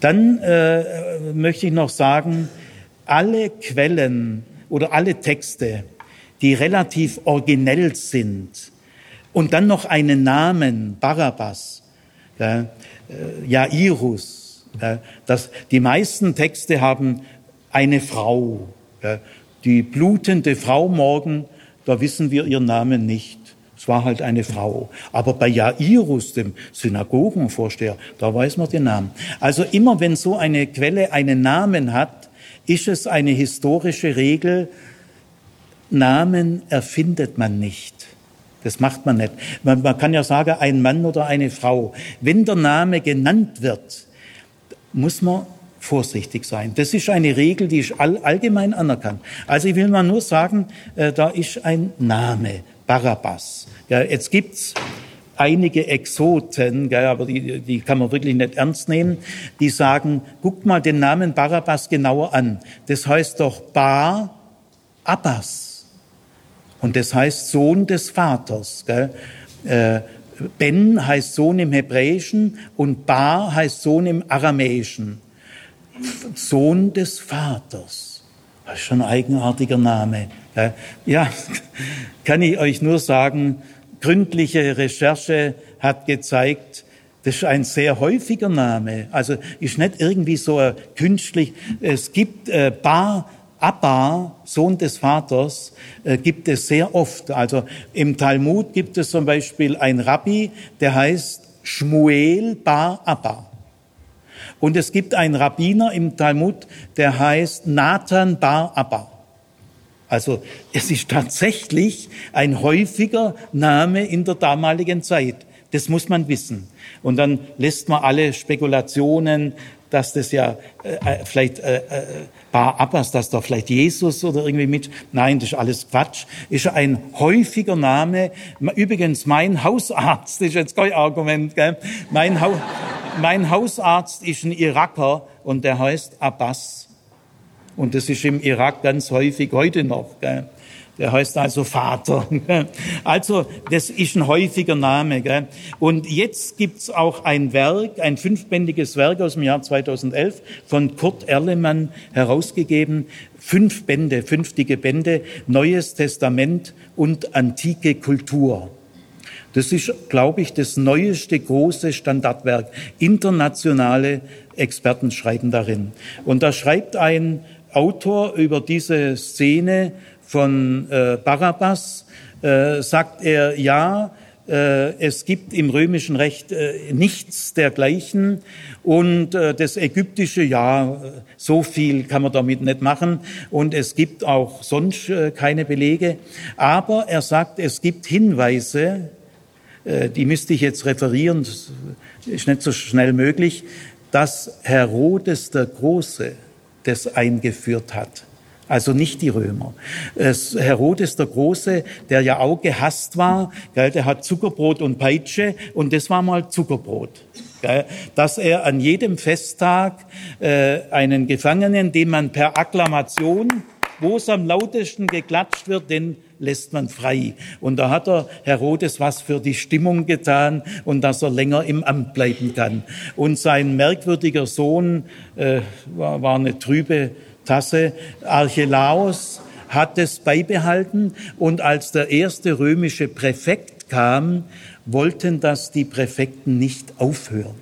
Dann äh, möchte ich noch sagen, alle Quellen oder alle Texte, die relativ originell sind und dann noch einen Namen, Barabbas, ja, äh, Jairus, ja, das, die meisten Texte haben eine Frau, ja, die blutende Frau morgen, da wissen wir ihren Namen nicht. Es war halt eine Frau. Aber bei Jairus, dem Synagogenvorsteher, da weiß man den Namen. Also immer wenn so eine Quelle einen Namen hat, ist es eine historische Regel, Namen erfindet man nicht. Das macht man nicht. Man, man, kann ja sagen, ein Mann oder eine Frau. Wenn der Name genannt wird, muss man vorsichtig sein. Das ist eine Regel, die ist all, allgemein anerkannt. Also ich will mal nur sagen, äh, da ist ein Name, Barabbas. Ja, jetzt gibt's einige Exoten, gell, aber die, die kann man wirklich nicht ernst nehmen, die sagen, guckt mal den Namen Barabbas genauer an. Das heißt doch Bar Abbas. Und das heißt Sohn des Vaters. Gell? Äh, ben heißt Sohn im Hebräischen und Bar heißt Sohn im Aramäischen. Sohn des Vaters. Das ist schon ein eigenartiger Name. Ja, kann ich euch nur sagen, gründliche Recherche hat gezeigt, das ist ein sehr häufiger Name. Also ist nicht irgendwie so künstlich. Es gibt äh, Bar Abba, Sohn des Vaters, äh, gibt es sehr oft. Also im Talmud gibt es zum Beispiel ein Rabbi, der heißt Shmuel Bar Abba. Und es gibt einen Rabbiner im Talmud, der heißt Nathan Bar Abba. Also es ist tatsächlich ein häufiger Name in der damaligen Zeit. Das muss man wissen. Und dann lässt man alle Spekulationen, dass das ja äh, äh vielleicht äh, äh, Bar Abbas, dass da vielleicht Jesus oder irgendwie mit. Nein, das ist alles Quatsch. Ist ein häufiger Name. Übrigens, mein Hausarzt, ist jetzt kein Argument, gell? Mein, ha mein Hausarzt ist ein Iraker und der heißt Abbas. Und das ist im Irak ganz häufig heute noch. Gell? Der heißt also Vater. Also das ist ein häufiger Name. Gell? Und jetzt gibt's auch ein Werk, ein fünfbändiges Werk aus dem Jahr 2011 von Kurt Erlemann herausgegeben. Fünf Bände, fünftige Bände, Neues Testament und antike Kultur. Das ist, glaube ich, das neueste große Standardwerk. Internationale Experten schreiben darin. Und da schreibt ein Autor über diese Szene von äh, Barabbas äh, sagt er, ja, äh, es gibt im römischen Recht äh, nichts dergleichen und äh, das ägyptische, ja, so viel kann man damit nicht machen und es gibt auch sonst keine Belege. Aber er sagt, es gibt Hinweise, die müsste ich jetzt referieren, ist nicht so schnell möglich, dass Herodes der Große das eingeführt hat also nicht die Römer. Es, Herodes der Große, der ja auch gehasst war, gell, der hat Zuckerbrot und Peitsche und das war mal Zuckerbrot. Gell, dass er an jedem Festtag äh, einen Gefangenen, den man per Akklamation, wo es am lautesten geklatscht wird, den lässt man frei. Und da hat er Herodes was für die Stimmung getan und dass er länger im Amt bleiben kann. Und sein merkwürdiger Sohn äh, war, war eine trübe Tasse. Archelaus hat es beibehalten und als der erste römische Präfekt kam, wollten das die Präfekten nicht aufhören.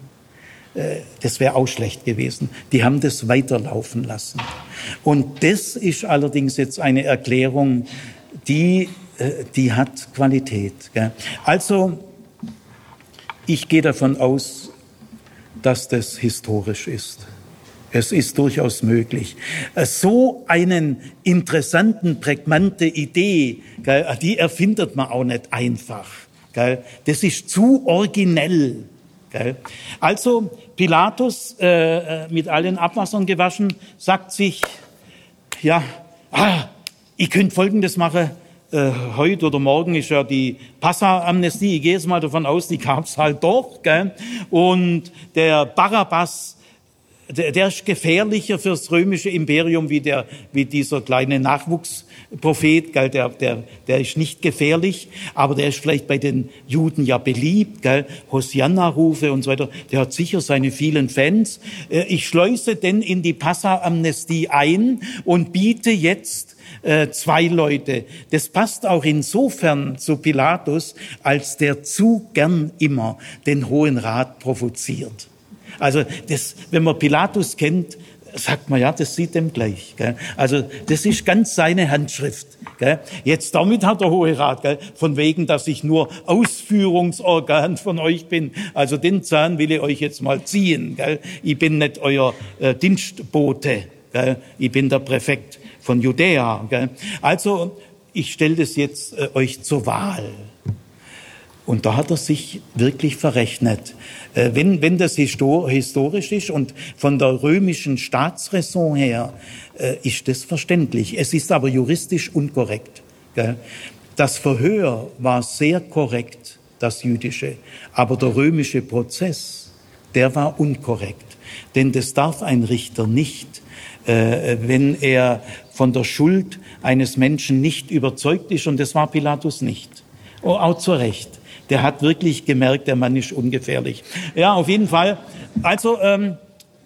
Äh, das wäre auch schlecht gewesen. Die haben das weiterlaufen lassen. Und das ist allerdings jetzt eine Erklärung, die, äh, die hat Qualität. Also, ich gehe davon aus, dass das historisch ist. Es ist durchaus möglich. Äh, so einen interessanten, prägnante Idee, die erfindet man auch nicht einfach. Das ist zu originell. Also Pilatus, äh, äh, mit allen Abwassern gewaschen, sagt sich, ja, ah, Ihr könnt Folgendes machen. Äh, heute oder morgen ist ja die Passa-Amnestie. Ich gehe jetzt mal davon aus, die gab's halt doch. Gell? Und der Barabbas der, der ist gefährlicher fürs römische Imperium wie, der, wie dieser kleine Nachwuchsprophet. Gell? Der, der, der ist nicht gefährlich, aber der ist vielleicht bei den Juden ja beliebt. Gell? Hosianna-Rufe und so weiter. Der hat sicher seine vielen Fans. Äh, ich schleuse denn in die Passa-Amnestie ein und biete jetzt äh, zwei Leute. Das passt auch insofern zu Pilatus, als der zu gern immer den Hohen Rat provoziert. Also das, wenn man Pilatus kennt, sagt man ja, das sieht dem gleich. Gell? Also das ist ganz seine Handschrift. Gell? Jetzt damit hat der Hohe Rat, gell? von wegen, dass ich nur Ausführungsorgan von euch bin. Also den Zahn will ich euch jetzt mal ziehen. Gell? Ich bin nicht euer äh, Dienstbote. Gell? Ich bin der Präfekt von Judäa. Gell? Also ich stelle das jetzt äh, euch zur Wahl. Und da hat er sich wirklich verrechnet. Äh, wenn, wenn das historisch ist und von der römischen Staatsräson her, äh, ist das verständlich. Es ist aber juristisch unkorrekt. Das Verhör war sehr korrekt, das jüdische, aber der römische Prozess, der war unkorrekt. Denn das darf ein Richter nicht, äh, wenn er von der Schuld eines Menschen nicht überzeugt ist, und das war Pilatus nicht. Oh, auch zu Recht der hat wirklich gemerkt, der Mann ist ungefährlich. Ja, auf jeden Fall. Also, ähm,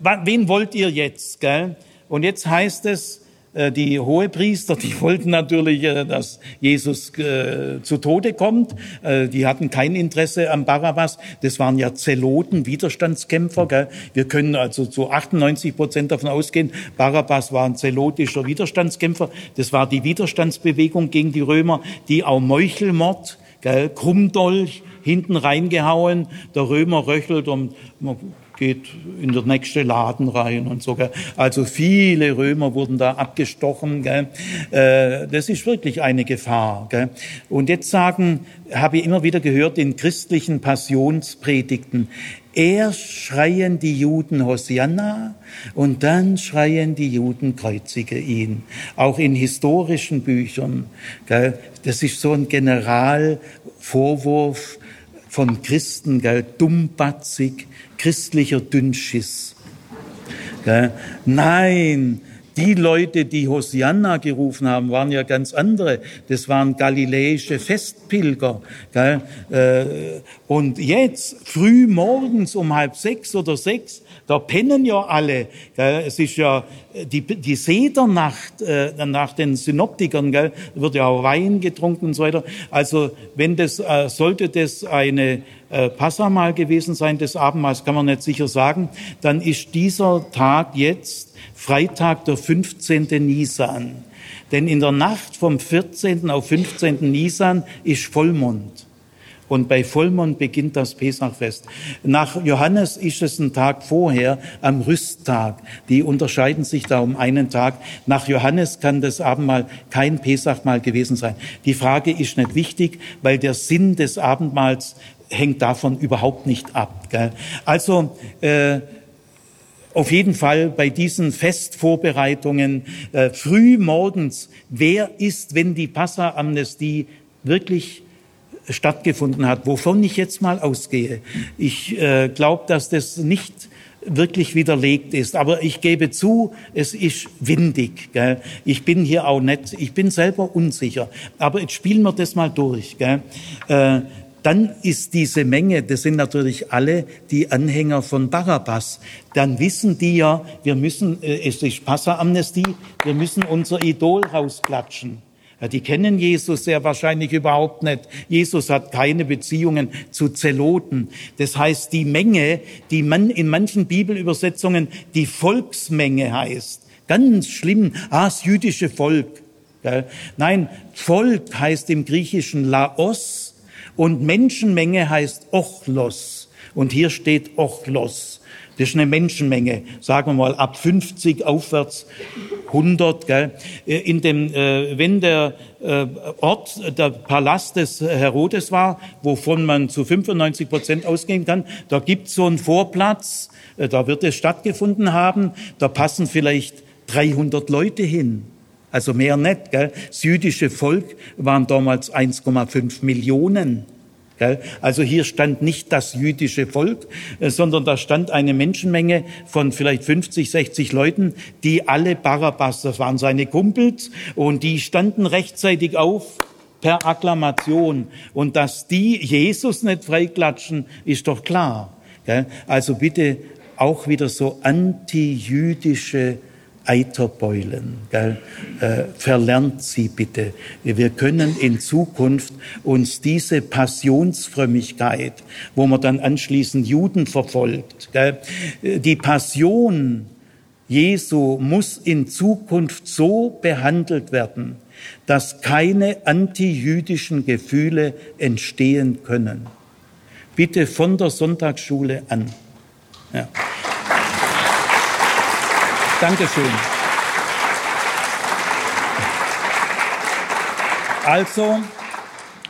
wen wollt ihr jetzt? Gell? Und jetzt heißt es, äh, die Hohepriester, die wollten natürlich, äh, dass Jesus äh, zu Tode kommt. Die hatten kein Interesse am Barabbas. Das waren ja Zeloten, Widerstandskämpfer. Gell? Wir können also zu 98 Prozent davon ausgehen, Barabbas war ein zelotischer Widerstandskämpfer. Das war die Widerstandsbewegung gegen die Römer, die auch Meuchelmord gell, Krummdolch hinten reingehauen, der Römer röchelt und man geht in der nächste Laden rein und so. Gell. Also viele Römer wurden da abgestochen. Gell. Äh, das ist wirklich eine Gefahr. Gell. Und jetzt sagen, habe ich immer wieder gehört in christlichen Passionspredigten, Erst schreien die Juden Hosianna und dann schreien die Juden kreuzige ihn. Auch in historischen Büchern. Gell? Das ist so ein Generalvorwurf von Christen, gell? dummbatzig, christlicher Dünnschiss. Gell? Nein, die Leute, die Hosianna gerufen haben, waren ja ganz andere. Das waren galiläische Festpilger. Gell? Äh, und jetzt, früh morgens um halb sechs oder sechs, da pennen ja alle. Gell? Es ist ja die, die Sedernacht äh, nach den Synoptikern, gell? wird ja auch Wein getrunken und so weiter. Also wenn das, äh, sollte das eine äh, Passamal gewesen sein, des Abendmahls, kann man nicht sicher sagen, dann ist dieser Tag jetzt Freitag, der 15. Nisan. Denn in der Nacht vom 14. auf 15. Nisan ist Vollmond. Und bei Vollmond beginnt das Pesachfest. Nach Johannes ist es ein Tag vorher, am Rüsttag. Die unterscheiden sich da um einen Tag. Nach Johannes kann das Abendmahl kein Pesachmahl gewesen sein. Die Frage ist nicht wichtig, weil der Sinn des Abendmahls hängt davon überhaupt nicht ab. Gell? Also äh, auf jeden Fall bei diesen Festvorbereitungen äh, früh morgens, wer ist, wenn die Passa-Amnestie wirklich stattgefunden hat, wovon ich jetzt mal ausgehe. Ich äh, glaube, dass das nicht wirklich widerlegt ist. Aber ich gebe zu, es ist windig. Gell? Ich bin hier auch nicht, ich bin selber unsicher. Aber jetzt spielen wir das mal durch. Gell? Äh, dann ist diese Menge, das sind natürlich alle die Anhänger von Barabbas, dann wissen die ja, wir müssen, äh, es ist Passa-Amnestie, wir müssen unser Idol rausklatschen. Ja, die kennen Jesus sehr wahrscheinlich überhaupt nicht. Jesus hat keine Beziehungen zu Zeloten. Das heißt, die Menge, die man in manchen Bibelübersetzungen die Volksmenge heißt. Ganz schlimm. Ah, das jüdische Volk. Nein, Volk heißt im Griechischen Laos und Menschenmenge heißt Ochlos. Und hier steht Ochlos. Das ist eine Menschenmenge, sagen wir mal ab 50 aufwärts 100. Gell? Äh, in dem, äh, wenn der äh, Ort der Palast des Herodes war, wovon man zu 95 Prozent ausgehen kann, da gibt es so einen Vorplatz, äh, da wird es stattgefunden haben, da passen vielleicht 300 Leute hin. Also mehr nicht. Gell? Das jüdische Volk waren damals 1,5 Millionen. Also hier stand nicht das jüdische Volk, äh, sondern da stand eine Menschenmenge von vielleicht 50, 60 Leuten, die alle Barabbas, das waren seine Kumpels, und die standen rechtzeitig auf per Akklamation. Und dass die Jesus nicht freiklatschen, ist doch klar. Also bitte auch wieder so antijüdische Eiterbeulen. Gell? Äh, verlernt sie bitte. Wir können in Zukunft uns diese Passionsfrömmigkeit, wo man dann anschließend Juden verfolgt, gell? die Passion Jesu muss in Zukunft so behandelt werden, dass keine antijüdischen Gefühle entstehen können. Bitte von der Sonntagsschule an. Ja. Dankeschön. Also,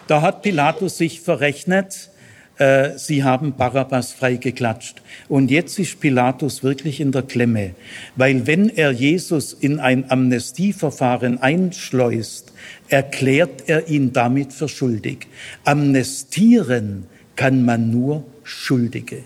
da hat Pilatus sich verrechnet, äh, sie haben Barabbas freigeklatscht. Und jetzt ist Pilatus wirklich in der Klemme, weil wenn er Jesus in ein Amnestieverfahren einschleust, erklärt er ihn damit für schuldig. Amnestieren kann man nur Schuldige.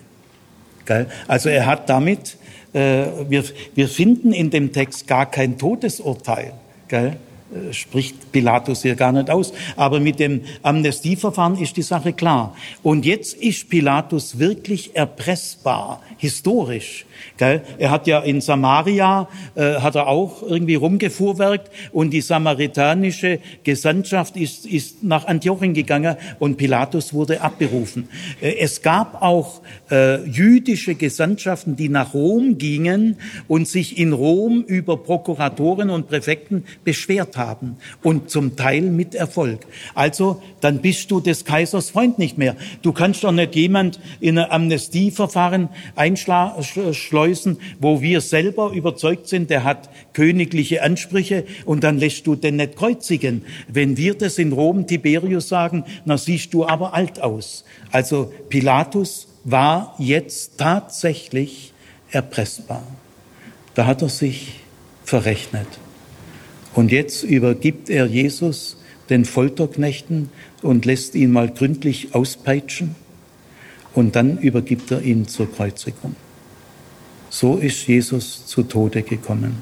Also er hat damit wir, wir finden in dem Text gar kein Todesurteil. Gell? Äh, spricht Pilatus hier gar nicht aus. Aber mit dem Amnestieverfahren ist die Sache klar. Und jetzt ist Pilatus wirklich erpressbar, historisch. Er hat ja in Samaria, äh, hat er auch irgendwie rumgefuhrwerkt und die samaritanische Gesandtschaft ist, ist nach Antiochien gegangen und Pilatus wurde abberufen. Äh, es gab auch jüdische Gesandtschaften, die nach Rom gingen und sich in Rom über Prokuratoren und Präfekten beschwert haben und zum Teil mit Erfolg. Also dann bist du des Kaisers Freund nicht mehr. Du kannst doch nicht jemand in ein Amnestieverfahren einschleusen wo wir selber überzeugt sind, der hat königliche Ansprüche und dann lässt du den nicht kreuzigen. Wenn wir das in Rom Tiberius sagen, na siehst du aber alt aus. Also Pilatus war jetzt tatsächlich erpressbar. Da hat er sich verrechnet. Und jetzt übergibt er Jesus den Folterknechten und lässt ihn mal gründlich auspeitschen. Und dann übergibt er ihn zur Kreuzigung. So ist Jesus zu Tode gekommen.